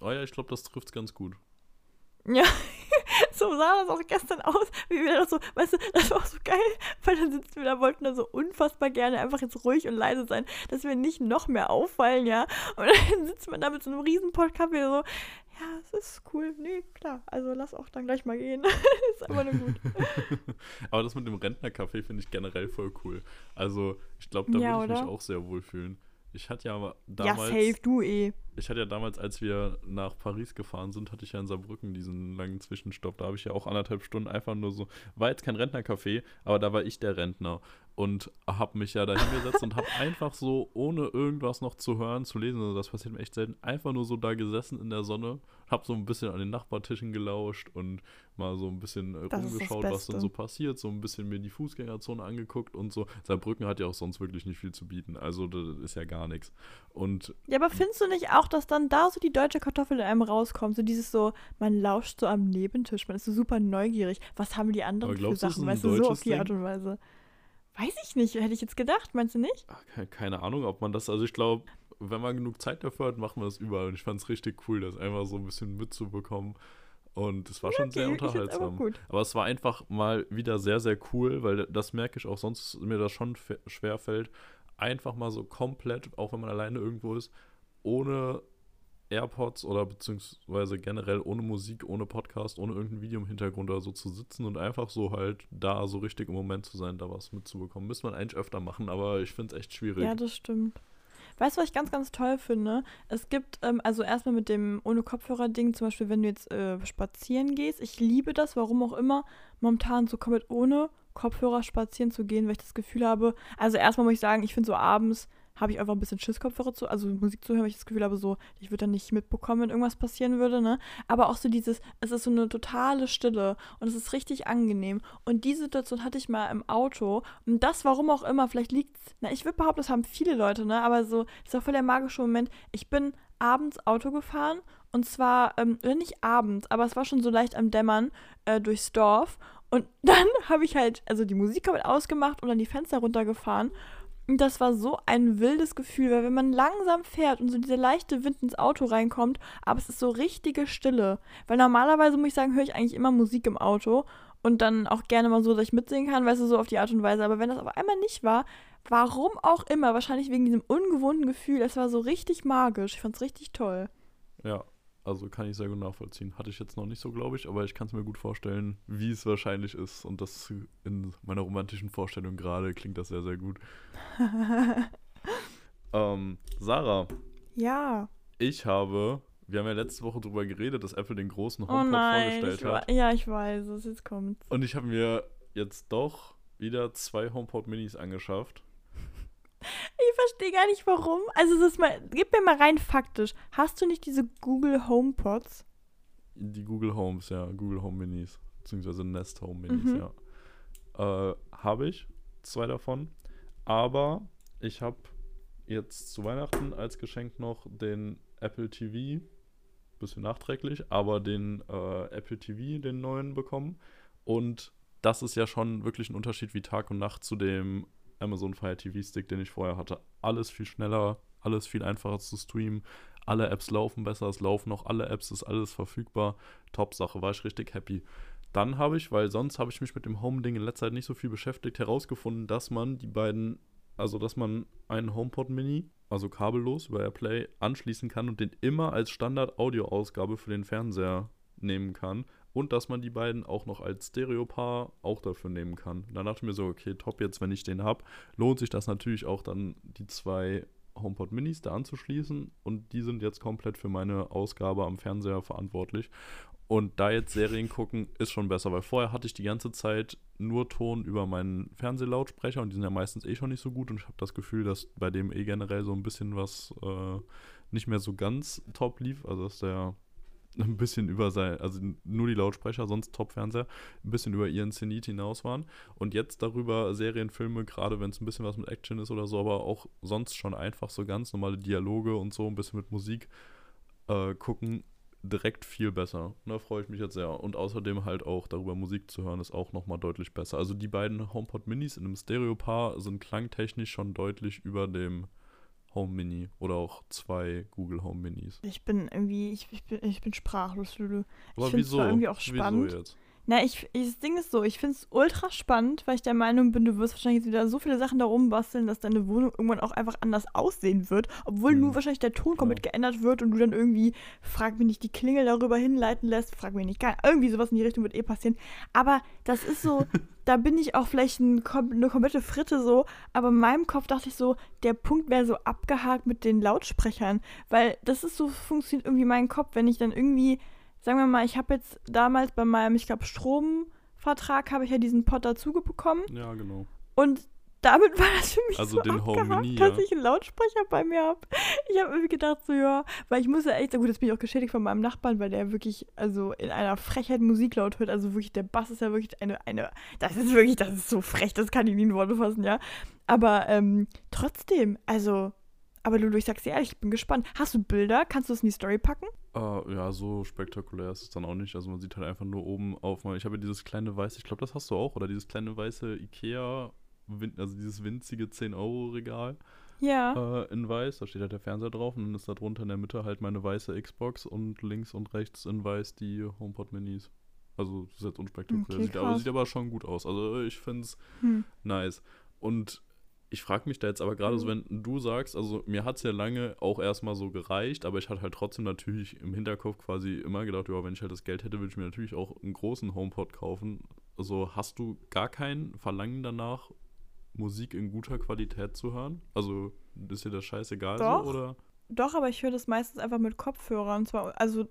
Oh ja, ich glaube, das trifft's ganz gut. Ja, *laughs* so sah das auch gestern aus, wie wir da so, weißt du, das war auch so geil, weil dann sitzen wir da, wollten da so unfassbar gerne einfach jetzt ruhig und leise sein, dass wir nicht noch mehr auffallen, ja. Und *laughs* dann sitzt man da mit so einem riesen Podcast so, ja, es ist cool, nee, klar, also lass auch dann gleich mal gehen. *laughs* ist aber nur gut. Aber das mit dem Rentnercafé finde ich generell voll cool. Also, ich glaube, da Ja, würde ich mich auch sehr wohlfühlen. Ich hatte ja ja, damals, safe, du eh. ich hatte ja damals, als wir nach Paris gefahren sind, hatte ich ja in Saarbrücken diesen langen Zwischenstopp. Da habe ich ja auch anderthalb Stunden einfach nur so, war jetzt kein Rentnercafé, aber da war ich der Rentner und habe mich ja da hingesetzt und habe einfach so, ohne irgendwas noch zu hören, zu lesen, also das passiert mir echt selten, einfach nur so da gesessen in der Sonne, habe so ein bisschen an den Nachbartischen gelauscht und mal so ein bisschen äh, Das rumgeschaut, was denn Beste. so passiert, so ein bisschen mir die Fußgängerzone angeguckt und so. Saarbrücken hat ja auch sonst wirklich nicht viel zu bieten, also das ist ja gar nichts. Und Ja, aber findest du nicht auch, dass dann da so die deutsche Kartoffel in einem rauskommt? So dieses so, man lauscht so am Nebentisch, man ist so super neugierig. Was haben die anderen für glaubst ist Sachen? Weißt du, so auf die Ding? Art und Weise. Weiß ich nicht, hätte ich jetzt gedacht, meinst du nicht? Ach, ke- keine Ahnung, ob man das, also ich glaube, wenn man genug Zeit dafür hat, machen wir das überall. Und ich fand es richtig cool, das einfach so ein bisschen mitzubekommen. Und es war schon sehr Okay, aber unterhaltsam. gut. Aber es war einfach mal wieder sehr, sehr cool, weil das merke ich auch sonst, mir das schon fe- schwer fällt, einfach mal so komplett, auch wenn man alleine irgendwo ist, ohne AirPods oder beziehungsweise generell ohne Musik, ohne Podcast, ohne irgendein Video im Hintergrund oder so zu sitzen und einfach so halt da so richtig im Moment zu sein, da was mitzubekommen. Müsste man eigentlich öfter machen, aber ich finde es echt schwierig. Ja, das stimmt. Weißt du, was ich ganz, ganz toll finde? Es gibt, ähm, also erstmal mit dem ohne Kopfhörer-Ding, zum Beispiel, wenn du jetzt äh, spazieren gehst. Ich liebe das, warum auch immer, momentan so komplett ohne Kopfhörer spazieren zu gehen, weil ich das Gefühl habe, also erstmal muss ich sagen, ich finde so abends habe ich einfach ein bisschen Schiss, Kopfhörer zu, also Musik zu hören, weil ich das Gefühl habe, so, ich würde dann nicht mitbekommen, wenn irgendwas passieren würde, ne? Aber auch so dieses, es ist so eine totale Stille und es ist richtig angenehm. Und die Situation hatte ich mal im Auto und das, warum auch immer, vielleicht liegt na, ich würde behaupten, das haben viele Leute, ne? Aber so, das war voll der magische Moment. Ich bin abends Auto gefahren und zwar, ähm, nicht abends, aber es war schon so leicht am Dämmern äh, durchs Dorf. Und *laughs* dann habe ich halt, also die Musik komplett ausgemacht und dann die Fenster runtergefahren. Und das war so ein wildes Gefühl, weil wenn man langsam fährt und so dieser leichte Wind ins Auto reinkommt, aber es ist so richtige Stille. Weil normalerweise muss ich sagen, höre ich eigentlich immer Musik im Auto und dann auch gerne mal so, dass ich mitsingen kann, weißt du, so auf die Art und Weise. Aber wenn das auf einmal nicht war, warum auch immer, wahrscheinlich wegen diesem ungewohnten Gefühl, es war so richtig magisch. Ich fand es richtig toll. Ja, also kann ich sehr gut nachvollziehen. Hatte ich jetzt noch nicht so, glaube ich, aber ich kann es mir gut vorstellen, wie es wahrscheinlich ist. Und das in meiner romantischen Vorstellung gerade klingt das sehr, sehr gut. *laughs* ähm, Sarah. Ja. Ich habe, wir haben ja letzte Woche darüber geredet, dass Apple den großen HomePod oh nein, vorgestellt hat. Ja, ich weiß es, jetzt kommt's. Und ich habe mir jetzt doch wieder zwei HomePod Minis angeschafft. Ich verstehe gar nicht warum. Also das mal, gib mir mal rein faktisch. Hast du nicht diese Google HomePods? Die Google Homes, ja, Google Home Minis, beziehungsweise Nest Home Minis, mhm. ja. Äh, habe ich zwei davon. Aber ich habe jetzt zu Weihnachten als Geschenk noch den Apple TV, bisschen nachträglich, aber den äh, Apple TV, den neuen bekommen. Und das ist ja schon wirklich ein Unterschied wie Tag und Nacht zu dem Amazon Fire TV Stick, den ich vorher hatte. Alles viel schneller, alles viel einfacher zu streamen. Alle Apps laufen besser, es laufen noch alle Apps, ist alles verfügbar. Top-Sache, war ich richtig happy. Dann habe ich, weil sonst habe ich mich mit dem Home-Ding in letzter Zeit nicht so viel beschäftigt, herausgefunden, dass man die beiden, also dass man einen HomePod Mini, also kabellos über AirPlay, anschließen kann und den immer als Standard-Audio-Ausgabe für den Fernseher nehmen kann und dass man die beiden auch noch als Stereopaar auch dafür nehmen kann. Dann dachte ich mir so, okay, top, jetzt wenn ich den habe, lohnt sich das natürlich auch dann die zwei HomePod Minis da anzuschließen. Und die sind jetzt komplett für meine Ausgabe am Fernseher verantwortlich. Und da jetzt Serien gucken, ist schon besser, weil vorher hatte ich die ganze Zeit nur Ton über meinen Fernsehlautsprecher. Und die sind ja meistens eh schon nicht so gut. Und ich habe das Gefühl, dass bei dem eh generell so ein bisschen was äh, nicht mehr so ganz top lief, also dass der ein bisschen über sein, also nur die Lautsprecher, sonst Top-Fernseher, ein bisschen über ihren Zenit hinaus waren. Und jetzt darüber Serienfilme, gerade wenn es ein bisschen was mit Action ist oder so, aber auch sonst schon einfach so ganz normale Dialoge und so, ein bisschen mit Musik äh, gucken, direkt viel besser. Da freue ich mich jetzt sehr. Und außerdem halt auch darüber Musik zu hören, ist auch nochmal deutlich besser. Also die beiden HomePod Minis in einem Stereopaar sind klangtechnisch schon deutlich über dem Home Mini oder auch zwei Google Home Minis. Ich bin irgendwie, ich, ich, bin, ich bin sprachlos, Lulu. Aber ich finde es irgendwie auch spannend. Wieso jetzt? Na, ich, ich, das Ding ist so, ich finde es ultra spannend, weil ich der Meinung bin, du wirst wahrscheinlich jetzt wieder so viele Sachen darum basteln, dass deine Wohnung irgendwann auch einfach anders aussehen wird, obwohl hm. nur wahrscheinlich der Ton komplett ja. geändert wird und du dann irgendwie, frag mich nicht, die Klingel darüber hinleiten lässt, frag mich nicht, gar, irgendwie sowas in die Richtung wird eh passieren. Aber das ist so, *laughs* da bin ich auch vielleicht ein, eine komplette Fritte so, aber in meinem Kopf dachte ich so, der Punkt wäre so abgehakt mit den Lautsprechern, weil das ist so, funktioniert irgendwie mein Kopf, wenn ich dann irgendwie sagen wir mal, ich habe jetzt damals bei meinem, ich glaube, Stromvertrag habe ich ja diesen Pod dazu bekommen. Ja, genau. Und damit war das für mich also so den Mini, dass ich einen Lautsprecher bei mir habe. Ich habe irgendwie gedacht, so ja, weil ich muss ja echt, gut, jetzt bin ich auch geschädigt von meinem Nachbarn, weil der wirklich, also in einer Frechheit Musik laut hört. Also wirklich, der Bass ist ja wirklich eine, eine, das ist wirklich, das ist so frech, das kann ich nie in Worte fassen, ja. Aber ähm, trotzdem, also aber Lulu, ich sag's dir ehrlich, ich bin gespannt. Hast du Bilder? Kannst du es in die Story packen? Uh, ja, so spektakulär ist es dann auch nicht. Also man sieht halt einfach nur oben auf. Ich habe ja dieses kleine weiße, ich glaube, das hast du auch, oder dieses kleine weiße Ikea, also dieses winzige 10-Euro-Regal. Ja. Äh, in weiß, da steht halt der Fernseher drauf und dann ist da drunter in der Mitte halt meine weiße Xbox und links und rechts in weiß die HomePod Minis. Also das ist jetzt unspektakulär. Okay, sieht, aber sieht aber schon gut aus. Also ich finde es hm. nice. Und ich frage mich da jetzt aber gerade mhm. so, wenn du sagst, also mir hat es ja lange auch erstmal so gereicht, aber ich hatte halt trotzdem natürlich im Hinterkopf quasi immer gedacht, ja, wenn ich halt das Geld hätte, würde ich mir natürlich auch einen großen HomePod kaufen. Also hast du gar kein Verlangen danach, Musik in guter Qualität zu hören? Also ist dir das scheißegal Doch. so oder? Doch, aber ich höre das meistens einfach mit Kopfhörern. Und zwar, also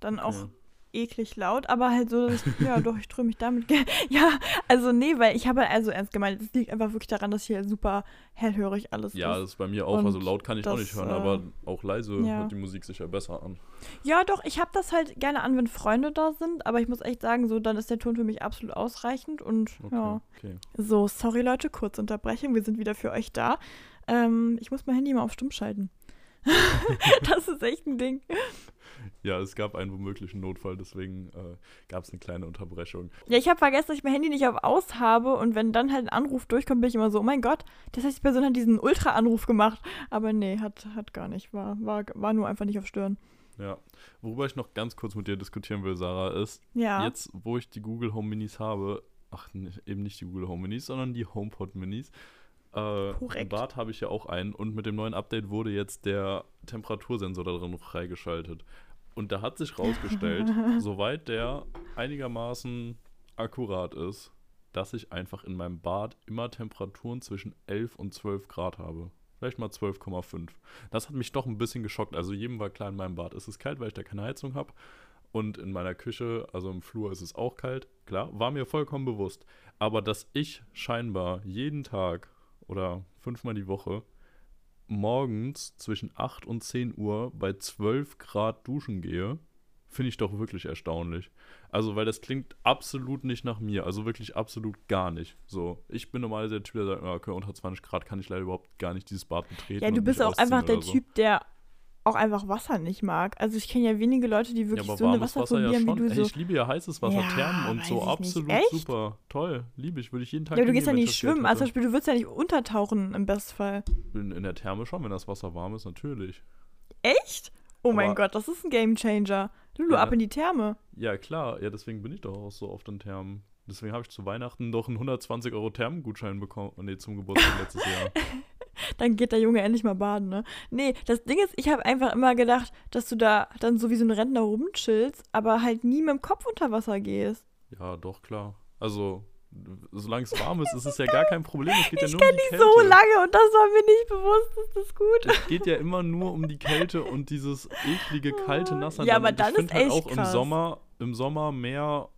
dann auch Okay. Eklig laut, aber halt so, dass ich, *laughs* ja doch, ich ströme mich damit. *laughs* Ja, also nee, weil ich habe also ernst gemeint, es liegt einfach wirklich daran, dass hier super hellhörig alles Ja, ist. das ist bei mir auch. Also Und laut kann ich auch das, nicht hören, äh, aber auch leise ja. hört die Musik sicher besser an. Ja, doch, ich habe das halt gerne an, wenn Freunde da sind, aber ich muss echt sagen, so, dann ist der Ton für mich absolut ausreichend und Okay, ja. okay. So, sorry Leute, kurze Unterbrechung, wir sind wieder für euch da. Ähm, ich muss mein Handy mal auf stumm schalten. *laughs* das ist echt ein Ding. Ja, es gab einen womöglichen Notfall, deswegen äh, gab es eine kleine Unterbrechung. Ja, ich habe vergessen, dass ich mein Handy nicht auf aus habe und wenn dann halt ein Anruf durchkommt, bin ich immer so, oh mein Gott, das heißt, die Person hat diesen Ultra-Anruf gemacht. Aber nee, hat, hat gar nicht, war, war, war nur einfach nicht auf Stören. Ja. Worüber ich noch ganz kurz mit dir diskutieren will, Sarah, ist, Ja. jetzt, wo ich die Google Home Minis habe, ach, eben nicht die Google Home Minis, sondern die HomePod Minis. Äh. Bad habe ich ja auch einen und mit dem neuen Update wurde jetzt der Temperatursensor da drin freigeschaltet. Und da hat sich *laughs* rausgestellt, soweit der einigermaßen akkurat ist, dass ich einfach in meinem Bad immer Temperaturen zwischen 11 und 12 Grad habe. Vielleicht mal 12,5. Das hat mich doch ein bisschen geschockt. Also jedem war klar, in meinem Bad ist es kalt, weil ich da keine Heizung habe. Und in meiner Küche, also im Flur, ist es auch kalt. Klar, war mir vollkommen bewusst. Aber dass ich scheinbar jeden Tag oder fünfmal die Woche morgens zwischen 8 und 10 Uhr bei 12 Grad duschen gehe, finde ich doch wirklich erstaunlich. Also, weil das klingt absolut nicht nach mir. Also wirklich absolut gar nicht. So, ich bin normalerweise der Typ, der sagt, okay, unter 20 Grad kann ich leider überhaupt gar nicht dieses Bad betreten. ja, du bist auch einfach der so. Typ, der auch einfach Wasser nicht mag. Also ich kenne ja wenige Leute, die Ja, wirklich aber so eine warmes Wasser Wasserphobie ja haben wie du Ey, so. ich liebe ja heißes Wasser, Ja, Thermen und so, absolut Echt? super. Toll, liebe ich, würde ich jeden Tag Ja, du gehst ja nicht schwimmen. Also zum. Beispiel, du würdest ja nicht untertauchen im Bestfall. In, in der Therme schon, wenn das Wasser warm ist, natürlich. Echt? Oh mein Aber- Gott, das ist ein Gamechanger. Lulu, Ja. ab in die Therme. Ja, klar, ja, deswegen bin ich doch auch so oft in Thermen. Deswegen habe ich zu Weihnachten doch einen 120 Euro Thermengutschein bekommen. Nee, zum Geburtstag letztes Jahr. *laughs* *laughs* Dann geht der Junge endlich mal baden, ne? Nee, das Ding ist, ich habe einfach immer gedacht, dass du da dann so wie so ein Rentner rumchillst, aber halt nie mit dem Kopf unter Wasser gehst. Ja, doch, klar. Also, solange es warm ist, ist es ja gar kein Problem. Es geht ja nur um die Die Kälte. so lange und das war mir nicht bewusst, ist das gut. Es geht ja immer nur um die Kälte und dieses eklige, kalte, *laughs* nasse. Ja, aber dann ich ist halt echt auch im krass. Sommer, im Sommer mehr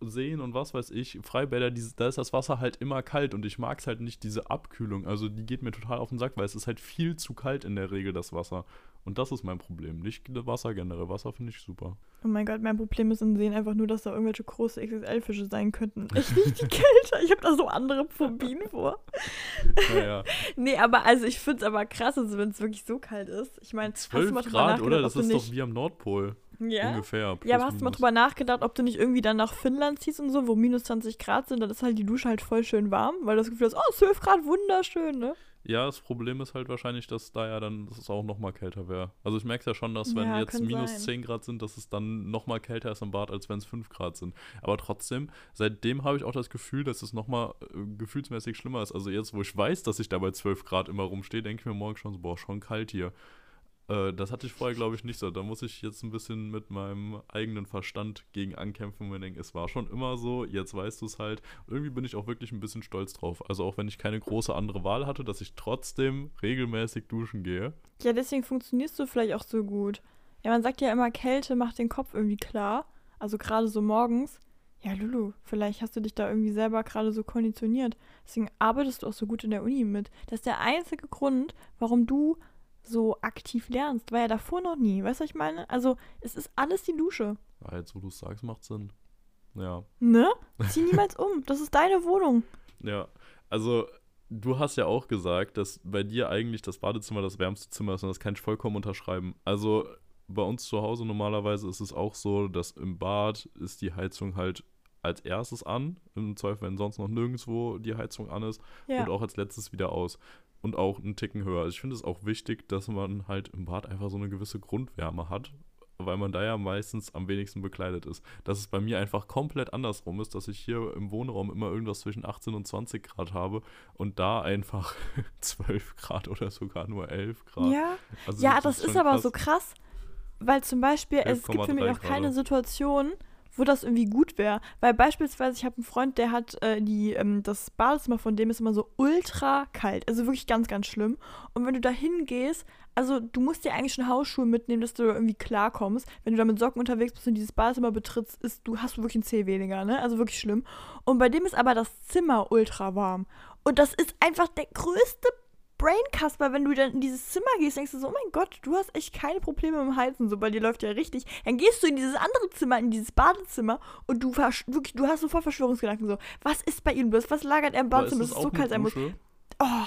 Seen und was weiß ich, Freibäder, dieses, da ist das Wasser halt immer kalt und ich mag es halt nicht, diese Abkühlung. Also die geht mir total auf den Sack, weil es ist halt viel zu kalt in der Regel, das Wasser. Und das ist mein Problem. Nicht Wasser generell. Wasser finde ich super. Oh mein Gott, mein Problem ist in Seen einfach nur, dass da irgendwelche große XXL-Fische sein könnten. Ich *laughs* liebe die Kälte. Ich habe da so andere Phobien vor. Naja, *laughs* Nee, aber also ich finde es aber krass, also wenn es wirklich so kalt ist. Ich meine, hast du 12 mal Grad, oder? Das ist doch nicht, wie am Nordpol. Ja? Ungefähr. Ja, aber hast du mal drüber nachgedacht, ob du nicht irgendwie dann nach Finnland ziehst und so, wo minus 20 Grad sind, dann ist halt die Dusche halt voll schön warm, weil du das Gefühl hast, oh, 12 Grad, wunderschön, ne? Ja, das Problem ist halt wahrscheinlich, dass da ja dann, dass es auch noch mal kälter wäre. Also ich merke ja schon, dass wenn Ja, jetzt minus sein. 10 Grad sind, dass es dann noch mal kälter ist im Bad, als wenn es 5 Grad sind. Aber trotzdem, seitdem habe ich auch das Gefühl, dass es noch mal äh, gefühlsmäßig schlimmer ist. Also jetzt, wo ich weiß, dass ich da bei 12 Grad immer rumstehe, denke ich mir morgen schon so, boah, schon kalt hier. Äh, das hatte ich vorher, glaube ich, nicht so. Da muss ich jetzt ein bisschen mit meinem eigenen Verstand gegen ankämpfen und denken, es war schon immer so, jetzt weißt du es halt. Irgendwie bin ich auch wirklich ein bisschen stolz drauf. Also auch wenn ich keine große andere Wahl hatte, dass ich trotzdem regelmäßig duschen gehe. Ja, deswegen funktionierst du vielleicht auch so gut. Ja, man sagt ja immer, Kälte macht den Kopf irgendwie klar. Also gerade so morgens. Ja, Lulu, vielleicht hast du dich da irgendwie selber gerade so konditioniert. Deswegen arbeitest du auch so gut in der Uni mit. Das ist der einzige Grund, warum du so aktiv lernst. War ja davor noch nie. Weißt du, was ich meine? Also, es ist alles die Dusche. Ja, jetzt, wo du es sagst, macht Sinn. Ja. Ne? *laughs* Zieh niemals um. Das ist deine Wohnung. Ja. Also, du hast ja auch gesagt, dass bei dir eigentlich das Badezimmer das wärmste Zimmer ist und das kann ich vollkommen unterschreiben. Also, bei uns zu Hause normalerweise ist es auch so, dass im Bad ist die Heizung halt als erstes an. Im Zweifel, wenn sonst noch nirgendwo die Heizung an ist. Ja. und auch als letztes wieder aus. Und auch einen Ticken höher. Also ich finde es auch wichtig, dass man halt im Bad einfach so eine gewisse Grundwärme hat, weil man da ja meistens am wenigsten bekleidet ist. Dass es bei mir einfach komplett andersrum ist, dass ich hier im Wohnraum immer irgendwas zwischen 18 und 20 Grad habe und da einfach *laughs* 12 Grad oder sogar nur 11 Grad. ja. Also Ja, das schon ist aber krass. so krass, weil zum Beispiel, es gibt für mich 11,3 auch keine. Situation, wo das irgendwie gut wäre. Weil beispielsweise, ich habe einen Freund, der hat äh, die, ähm, das Badezimmer von dem ist immer so ultra kalt. Also wirklich ganz, ganz schlimm. Und wenn du da hingehst, also du musst dir eigentlich schon Hausschuhe mitnehmen, dass du irgendwie klarkommst. Wenn du da mit Socken unterwegs bist und dieses Badezimmer betrittst, ist, du hast du wirklich ein Zeh weniger, ne? Also wirklich schlimm. Und bei dem ist aber das Zimmer ultra warm. Und das ist einfach der größte Braincasper, wenn du dann in dieses Zimmer gehst, denkst du so, oh mein Gott, du hast echt keine Probleme mit dem Heizen, so, bei dir läuft ja richtig. Dann gehst du in dieses andere Zimmer, in dieses Badezimmer und du wirklich, du hast sofort Verschwörungsgedanken so, was ist bei ihm bloß, was lagert er im Badezimmer, dass es so kalt sein muss. Oh,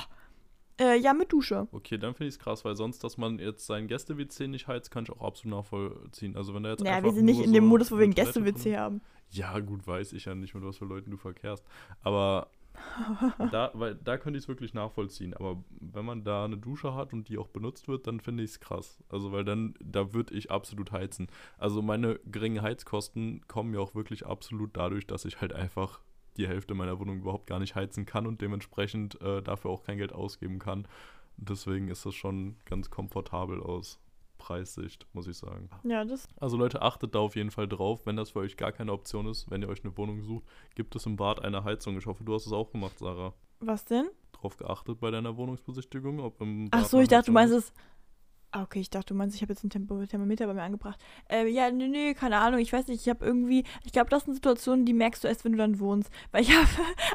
äh, ja, mit Dusche. Okay, dann finde ich es krass, weil sonst, dass man jetzt sein Gäste-WC nicht heizt, kann ich auch absolut nachvollziehen. Also wenn er jetzt Ja, wir sind nicht in so dem Modus, wo wir ein Gäste-WC haben. Ja, gut, weiß ich ja nicht, mit was für Leuten du verkehrst. Aber *laughs* da, weil, da könnte ich es wirklich nachvollziehen. Aber wenn man da eine Dusche hat und die auch benutzt wird, dann finde ich es krass. Also, weil dann, da würde ich absolut heizen. Also, meine geringen Heizkosten kommen ja auch wirklich absolut dadurch, dass ich halt einfach die Hälfte meiner Wohnung überhaupt gar nicht heizen kann und dementsprechend äh, dafür auch kein Geld ausgeben kann. Deswegen ist das schon ganz komfortabel aus Preissicht, muss ich sagen. Ja, das. Also Leute, achtet da auf jeden Fall drauf, wenn das für euch gar keine Option ist, wenn ihr euch eine Wohnung sucht, gibt es im Bad eine Heizung. Ich hoffe, du hast es auch gemacht, Sarah. Was denn? Drauf geachtet bei deiner Wohnungsbesichtigung, ob im Bad Ach so, ich dachte, du meinst es. Ah, okay, ich dachte, du meinst, ich habe jetzt ein Tempo Thermometer bei mir angebracht. Äh, ja, nee, nee, keine Ahnung, ich weiß nicht, ich habe irgendwie, ich glaube, das sind Situationen, die merkst du erst, wenn du dann wohnst. Weil ich *laughs* habe,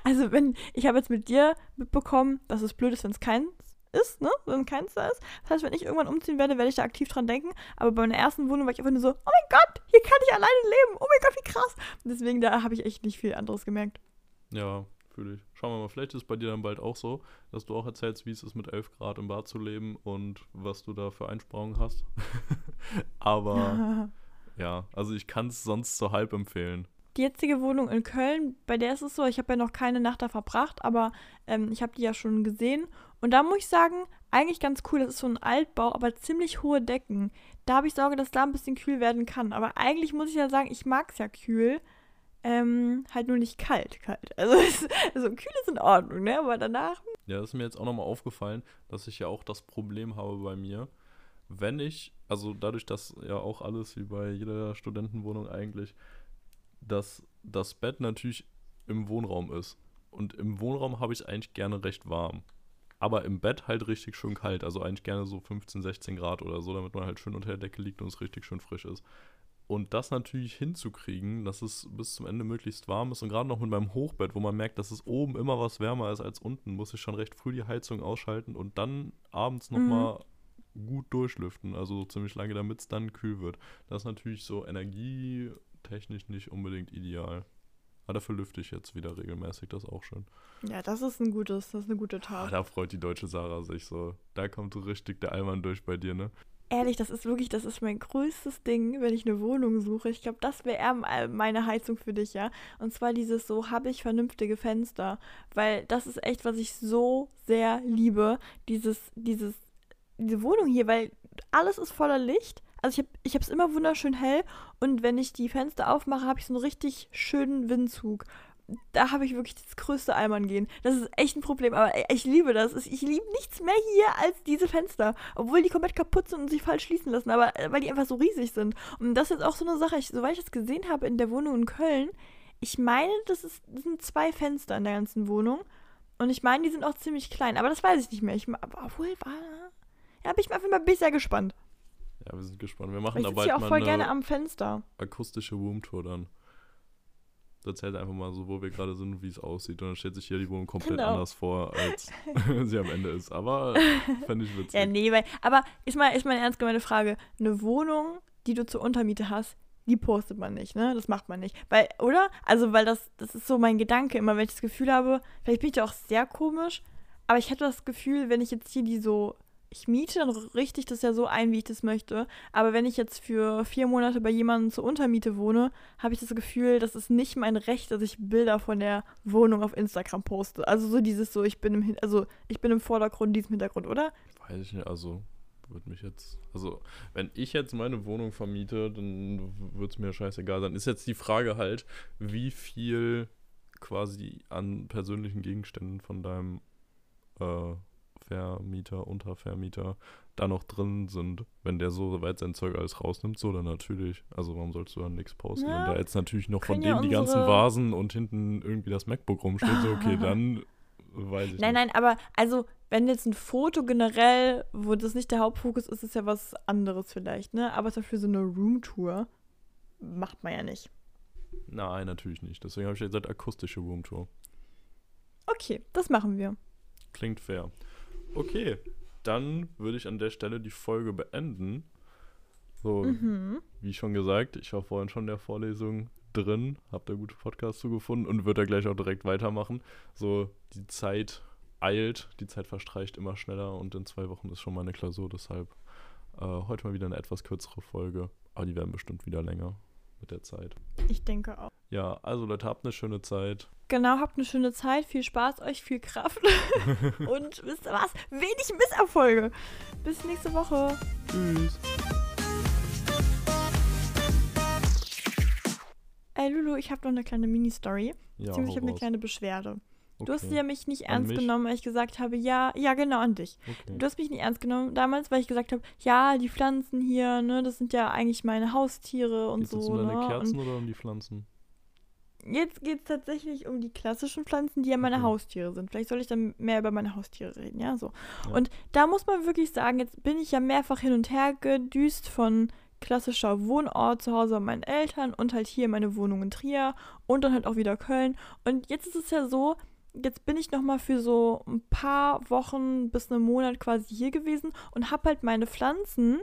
also wenn, ich habe jetzt mit dir mitbekommen, dass es blöd ist, wenn es kein ist, ne? Wenn keins da ist. Das heißt, wenn ich irgendwann umziehen werde, werde ich da aktiv dran denken. Aber bei meiner ersten Wohnung war ich einfach nur so, oh mein Gott, hier kann ich alleine leben. Oh mein Gott, wie krass. deswegen, da habe ich echt nicht viel anderes gemerkt. Ja, fühle ich. Schauen wir mal, vielleicht ist es bei dir dann bald auch so, dass du auch erzählst, wie es ist, mit 11 Grad im Bad zu leben und was du da für Einsparungen hast. *laughs* Aber *laughs* ja, also ich kann es sonst so halb empfehlen die jetzige Wohnung in Köln, bei der ist es so, ich habe ja noch keine Nacht da verbracht, aber ähm, ich habe die ja schon gesehen. Und da muss ich sagen, eigentlich ganz cool. Das ist so ein Altbau, aber ziemlich hohe Decken. Da habe ich Sorge, dass da ein bisschen kühl werden kann. Aber eigentlich muss ich ja sagen, ich mag es ja kühl. Ähm, halt nur nicht kalt, kalt. Also, *laughs* also kühl ist in Ordnung, ne? Aber danach. Ja, das ist mir jetzt auch nochmal aufgefallen, dass ich ja auch das Problem habe bei mir, wenn ich, also dadurch, dass ja auch alles wie bei jeder Studentenwohnung eigentlich dass das Bett natürlich im Wohnraum ist. Und im Wohnraum habe ich eigentlich gerne recht warm. Aber im Bett halt richtig schön kalt. Also eigentlich gerne so 15, 16 Grad oder so, damit man halt schön unter der Decke liegt und es richtig schön frisch ist. Und das natürlich hinzukriegen, dass es bis zum Ende möglichst warm ist und gerade noch mit meinem Hochbett, wo man merkt, dass es oben immer was wärmer ist als unten, muss ich schon recht früh die Heizung ausschalten und dann abends nochmal mhm. gut durchlüften, also ziemlich lange, damit es dann kühl wird. Das ist natürlich so Energie technisch nicht unbedingt ideal. Aber dafür lüfte ich jetzt wieder regelmäßig, das ist auch schön. Ja, das ist ein gutes, das ist eine gute Tat. Ah, da freut die deutsche Sarah sich so. Da kommt so richtig der Allmann durch bei dir, ne? Ehrlich, das ist wirklich, das ist mein größtes Ding, wenn ich eine Wohnung suche. Ich glaube, das wäre eher meine Heizung für dich, ja. Und zwar dieses so, habe ich vernünftige Fenster. Weil das ist echt, was ich so sehr liebe. Dieses, dieses, diese Wohnung hier, weil alles ist voller Licht also ich habe es immer wunderschön hell und wenn ich die Fenster aufmache, habe ich so einen richtig schönen Windzug. Da habe ich wirklich das größte Allmann gehen. Das ist echt ein Problem, aber ich liebe das. Ich liebe nichts mehr hier als diese Fenster. Obwohl die komplett kaputt sind und sich falsch schließen lassen, aber äh, weil die einfach so riesig sind. Und das ist jetzt auch so eine Sache, ich, soweit ich es gesehen habe in der Wohnung in Köln, ich meine, das, ist, das sind zwei Fenster in der ganzen Wohnung. Und ich meine, die sind auch ziemlich klein, aber das weiß ich nicht mehr. Ich, obwohl, war. Ja, bin ich mal, bin sehr gespannt. Ja, wir sind gespannt. Wir machen da bald auch mal voll gerne am Fenster. akustische Roomtour dann. Erzählt einfach mal so, wo wir gerade sind und wie es aussieht. Und dann stellt sich hier die Wohnung komplett genau. anders vor, als *laughs* sie am Ende ist. Aber *laughs* fände ich witzig. Ja, nee, weil, aber ist mal, ist mal eine ernst gemeine Frage. Eine Wohnung, die du zur Untermiete hast, die postet man nicht, ne? Das macht man nicht. Weil, oder? Also, weil das, das ist so mein Gedanke immer, wenn ich das Gefühl habe, vielleicht bin ich ja auch sehr komisch, aber ich hätte das Gefühl, wenn ich jetzt hier die so ich miete, dann richte ich das ja so ein, wie ich das möchte. Aber wenn ich jetzt für vier Monate bei jemandem zur Untermiete wohne, habe ich das Gefühl, das ist nicht mein Recht, dass ich Bilder von der Wohnung auf Instagram poste. Also so dieses so, ich bin im, also ich bin im Vordergrund, diesem Hintergrund, oder? Weiß ich nicht, also würde mich jetzt, also wenn ich jetzt meine Wohnung vermiete, dann würde es mir scheißegal sein. Ist jetzt die Frage halt, wie viel quasi an persönlichen Gegenständen von deinem äh, Vermieter, Untervermieter da noch drin sind, wenn der so weit sein Zeug alles rausnimmt, so dann natürlich. Also warum sollst du dann nichts posten? Ja, wenn da jetzt natürlich noch von können ja dem die ganzen Vasen und hinten irgendwie das MacBook rumsteht, so okay, *laughs* dann weiß ich Nein, nicht. nein, aber also, wenn jetzt ein Foto generell, wo das nicht der Hauptfokus ist, ist ja was anderes vielleicht, ne? Aber zum Beispiel so eine Roomtour macht man ja nicht. Nein, natürlich nicht. Deswegen habe ich ja gesagt, akustische Roomtour. Okay, das machen wir. Klingt fair. Okay, dann würde ich an der Stelle die Folge beenden. So, Mhm. wie schon gesagt, ich war vorhin schon in der Vorlesung drin, habe da gute Podcasts zugefunden und würde da gleich auch direkt weitermachen. So, die Zeit eilt, die Zeit verstreicht immer schneller und in zwei Wochen ist schon meine Klausur, deshalb äh, heute mal wieder eine etwas kürzere Folge, aber die werden bestimmt wieder länger mit der Zeit. Ich denke auch. Ja, also Leute, habt eine schöne Zeit. Genau, habt eine schöne Zeit, viel Spaß euch, viel Kraft *laughs* und wisst ihr was? Wenig Misserfolge. Bis nächste Woche. Tschüss. Ey, Lulu, ich habe noch eine kleine Mini-Story. Ja, Beziehungsweise ich habe eine kleine Beschwerde. Du hast Okay, ja mich nicht ernst mich? genommen, weil ich gesagt habe, ja, ja, genau an dich. okay. Du hast mich nicht ernst genommen damals, weil ich gesagt habe, ja, die Pflanzen hier, ne, das sind ja eigentlich meine Haustiere und Geht es so, um deine ne? Kerzen oder um die Pflanzen? Jetzt geht es tatsächlich um die klassischen Pflanzen, die ja meine Okay. Haustiere sind. Vielleicht soll ich dann mehr über meine Haustiere reden, ja, so. Ja. Und da muss man wirklich sagen, jetzt bin ich ja mehrfach hin und her gedüst von klassischer Wohnort zu Hause bei meinen Eltern und halt hier meine Wohnung in Trier und dann halt auch wieder Köln. Und jetzt ist es ja so, jetzt bin ich noch mal für so ein paar Wochen bis einen Monat quasi hier gewesen und habe halt meine Pflanzen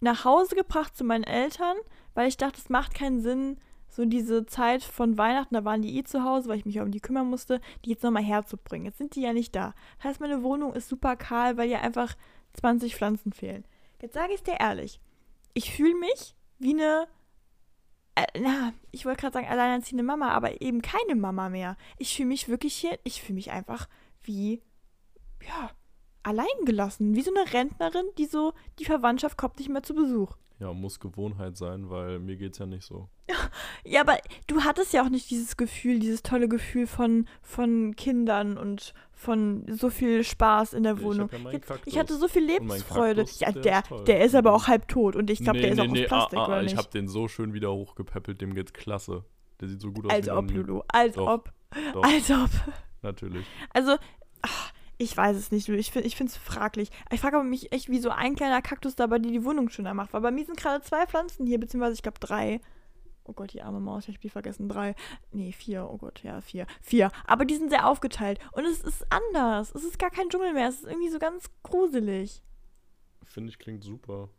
nach Hause gebracht zu meinen Eltern, weil ich dachte, es macht keinen Sinn, so diese Zeit von Weihnachten, da waren die eh zu Hause, weil ich mich ja um die kümmern musste, die jetzt nochmal herzubringen. Jetzt sind die ja nicht da. Das heißt, meine Wohnung ist super kahl, weil hier einfach 20 Pflanzen fehlen. Jetzt sage ich dir ehrlich, ich fühle mich wie eine, äh, na, ich wollte gerade sagen alleinerziehende Mama, aber eben keine Mama mehr. Ich fühle mich wirklich hier, ich fühle mich einfach wie, ja, allein gelassen. Wie so eine Rentnerin, die so, die Verwandtschaft kommt nicht mehr zu Besuch. Ja, muss Gewohnheit sein, weil mir geht's ja nicht so. *laughs* Ja, aber du hattest ja auch nicht dieses Gefühl, dieses tolle Gefühl von, von Kindern und von so viel Spaß in der Ich Wohnung. hab ja Jetzt, ich hatte so viel Lebensfreude. Kaktus, ja, der der, ist toll. der ist aber auch halb tot und ich glaube, Nee, der ist nee, auch nee, aus Plastik, ah, ah, oder Ich nicht? habe den so schön wieder hochgepäppelt, dem geht's klasse. Der sieht so gut aus. Als wie ob. Lulu, als Doch, ob, Doch, als ob. natürlich. Also, ach, ich weiß es nicht. Ich finde es fraglich. Ich frage aber mich echt, wie so ein kleiner Kaktus dabei, die die Wohnung schöner macht. Weil bei mir sind gerade zwei Pflanzen hier, beziehungsweise ich glaube drei. Oh Gott, die arme Maus, ich habe die vergessen. Drei. Nee, vier. Oh Gott, ja, vier. Vier. Aber die sind sehr aufgeteilt. Und es ist anders. Es ist gar kein Dschungel mehr. Es ist irgendwie so ganz gruselig. Finde ich klingt super.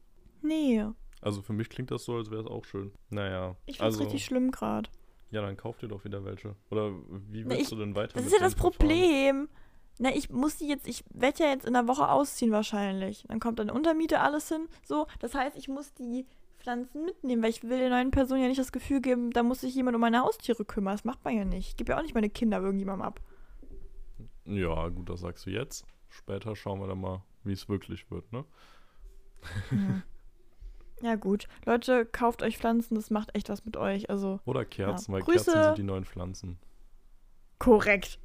Nee. Also für mich klingt das so, als wäre es auch schön. Naja. Ich finde es also, richtig schlimm gerade. Ja, dann kauf dir doch wieder welche. Oder wie Na, willst ich- du denn weiter Das ist ja das denen verfahren? Na, ich muss die jetzt, ich werde ja jetzt in der Woche ausziehen wahrscheinlich. Dann kommt dann Untermiete alles hin. So, das heißt, ich muss die Pflanzen mitnehmen, weil ich will der neuen Person ja nicht das Gefühl geben, da muss sich jemand um meine Haustiere kümmern. Das macht man ja nicht. Ich gebe ja auch nicht meine Kinder irgendjemandem ab. Ja, gut, das sagst du jetzt. Später schauen wir dann mal, wie es wirklich wird, ne? Ja. ja, gut. Leute, kauft euch Pflanzen, das macht echt was mit euch. Also, Oder Kerzen, weil Grüße. Kerzen sind die neuen Pflanzen. korrekt.